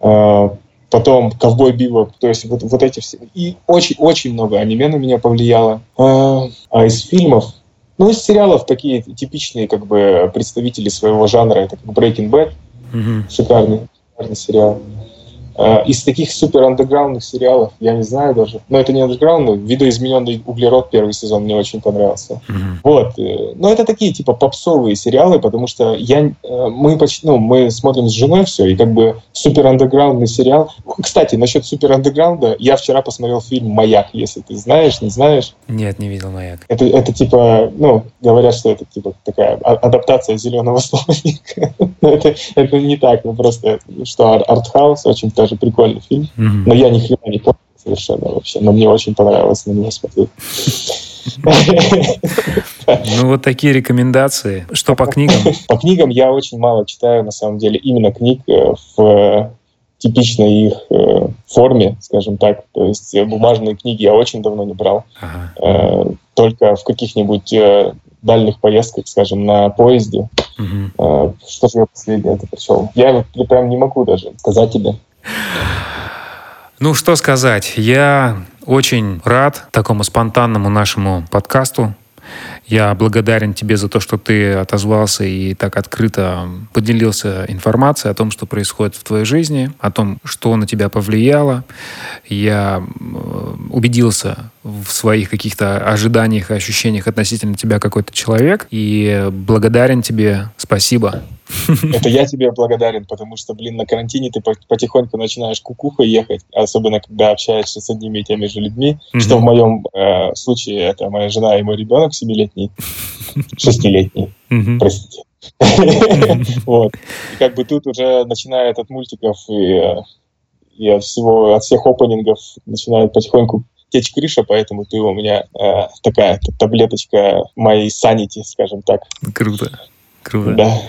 Э, потом «Ковбой Бибоп», то есть вот, вот эти все. И очень-очень много аниме на меня повлияло. А, а из фильмов, ну, из сериалов такие типичные как бы представители своего жанра, это как Breaking Bad, mm-hmm. шикарный, шикарный сериал. Э, из таких супер андеграундных сериалов, я не знаю даже, но это не андеграундный, видоизмененный углерод первый сезон мне очень понравился. Mm-hmm. Вот. Э, но это такие типа попсовые сериалы, потому что я, э, мы почти, ну, мы смотрим с женой все, и как бы супер андеграундный сериал. Кстати, насчет супер андеграунда, я вчера посмотрел фильм «Маяк», если ты знаешь, не знаешь. Нет, не видел «Маяк». Это, это типа, ну, говорят, что это типа такая а, адаптация «Зеленого слоника». но это, это не так, ну просто, что артхаус очень тоже прикольный фильм. Mm-hmm. Но я ни хрена не помню совершенно вообще. Но мне очень понравилось на него смотреть. Ну, вот такие рекомендации. Что по книгам? По книгам я очень мало читаю, на самом деле, именно книг э, в типичной их э, форме, скажем так. То есть бумажные книги я очень давно не брал. Ага. Э, только в каких-нибудь дальних поездках, скажем, на поезде. Угу. Что же я последнее это прочел? Я прям не могу даже сказать тебе. Ну, что сказать. Я очень рад такому спонтанному нашему подкасту. Я благодарен тебе за то, что ты отозвался и так открыто поделился информацией о том, что происходит в твоей жизни, о том, что на тебя повлияло. Я убедился в своих каких-то ожиданиях и ощущениях относительно тебя какой-то человек. И благодарен тебе. Спасибо. Это я тебе благодарен, потому что, блин, на карантине ты потихоньку начинаешь кукухой ехать, особенно когда общаешься с одними и теми же людьми, mm-hmm. что в моем э, случае это моя жена и мой ребенок семилетний, шестилетний, mm-hmm. простите. Вот. И как бы тут уже начинает от мультиков и, и от всего, от всех опенингов начинает потихоньку течь крыша, поэтому ты у меня э, такая таблеточка моей санити, скажем так. Круто. Круто. Да.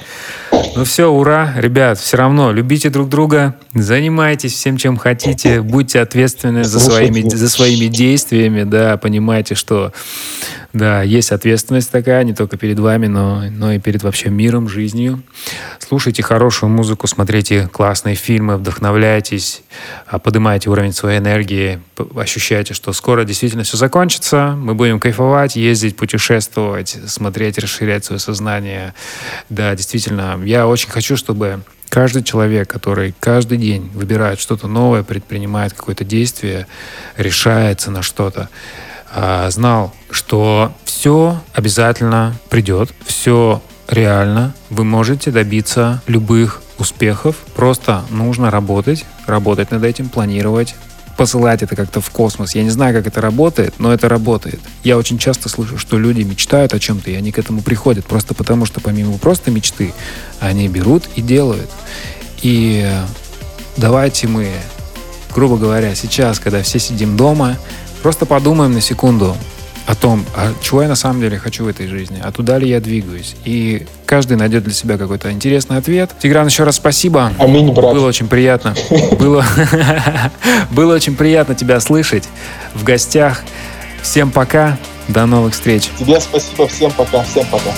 Ну все, ура, ребят, все равно любите друг друга, занимайтесь всем, чем хотите, будьте ответственны за своими, за своими действиями, да, понимайте, что да, есть ответственность такая, не только перед вами, но, но и перед вообще миром, жизнью. Слушайте хорошую музыку, смотрите классные фильмы, вдохновляйтесь, а, поднимайте уровень своей энергии, ощущайте, что скоро действительно все закончится, мы будем кайфовать, ездить, путешествовать, смотреть, расширять свое сознание. Да, действительно, я очень хочу, чтобы каждый человек, который каждый день выбирает что-то новое, предпринимает какое-то действие, решается на что-то, а, знал, что все обязательно придет, все реально, вы можете добиться любых успехов, просто нужно работать, работать над этим, планировать, посылать это как-то в космос. Я не знаю, как это работает, но это работает. Я очень часто слышу, что люди мечтают о чем-то, и они к этому приходят, просто потому что помимо просто мечты, они берут и делают. И давайте мы, грубо говоря, сейчас, когда все сидим дома, Просто подумаем на секунду о том, а чего я на самом деле хочу в этой жизни, а туда ли я двигаюсь. И каждый найдет для себя какой-то интересный ответ. Тигран, еще раз спасибо. Аминь, брат. Было очень приятно. Было, было очень приятно тебя слышать в гостях. Всем пока. До новых встреч. Тебе спасибо. Всем пока. Всем пока.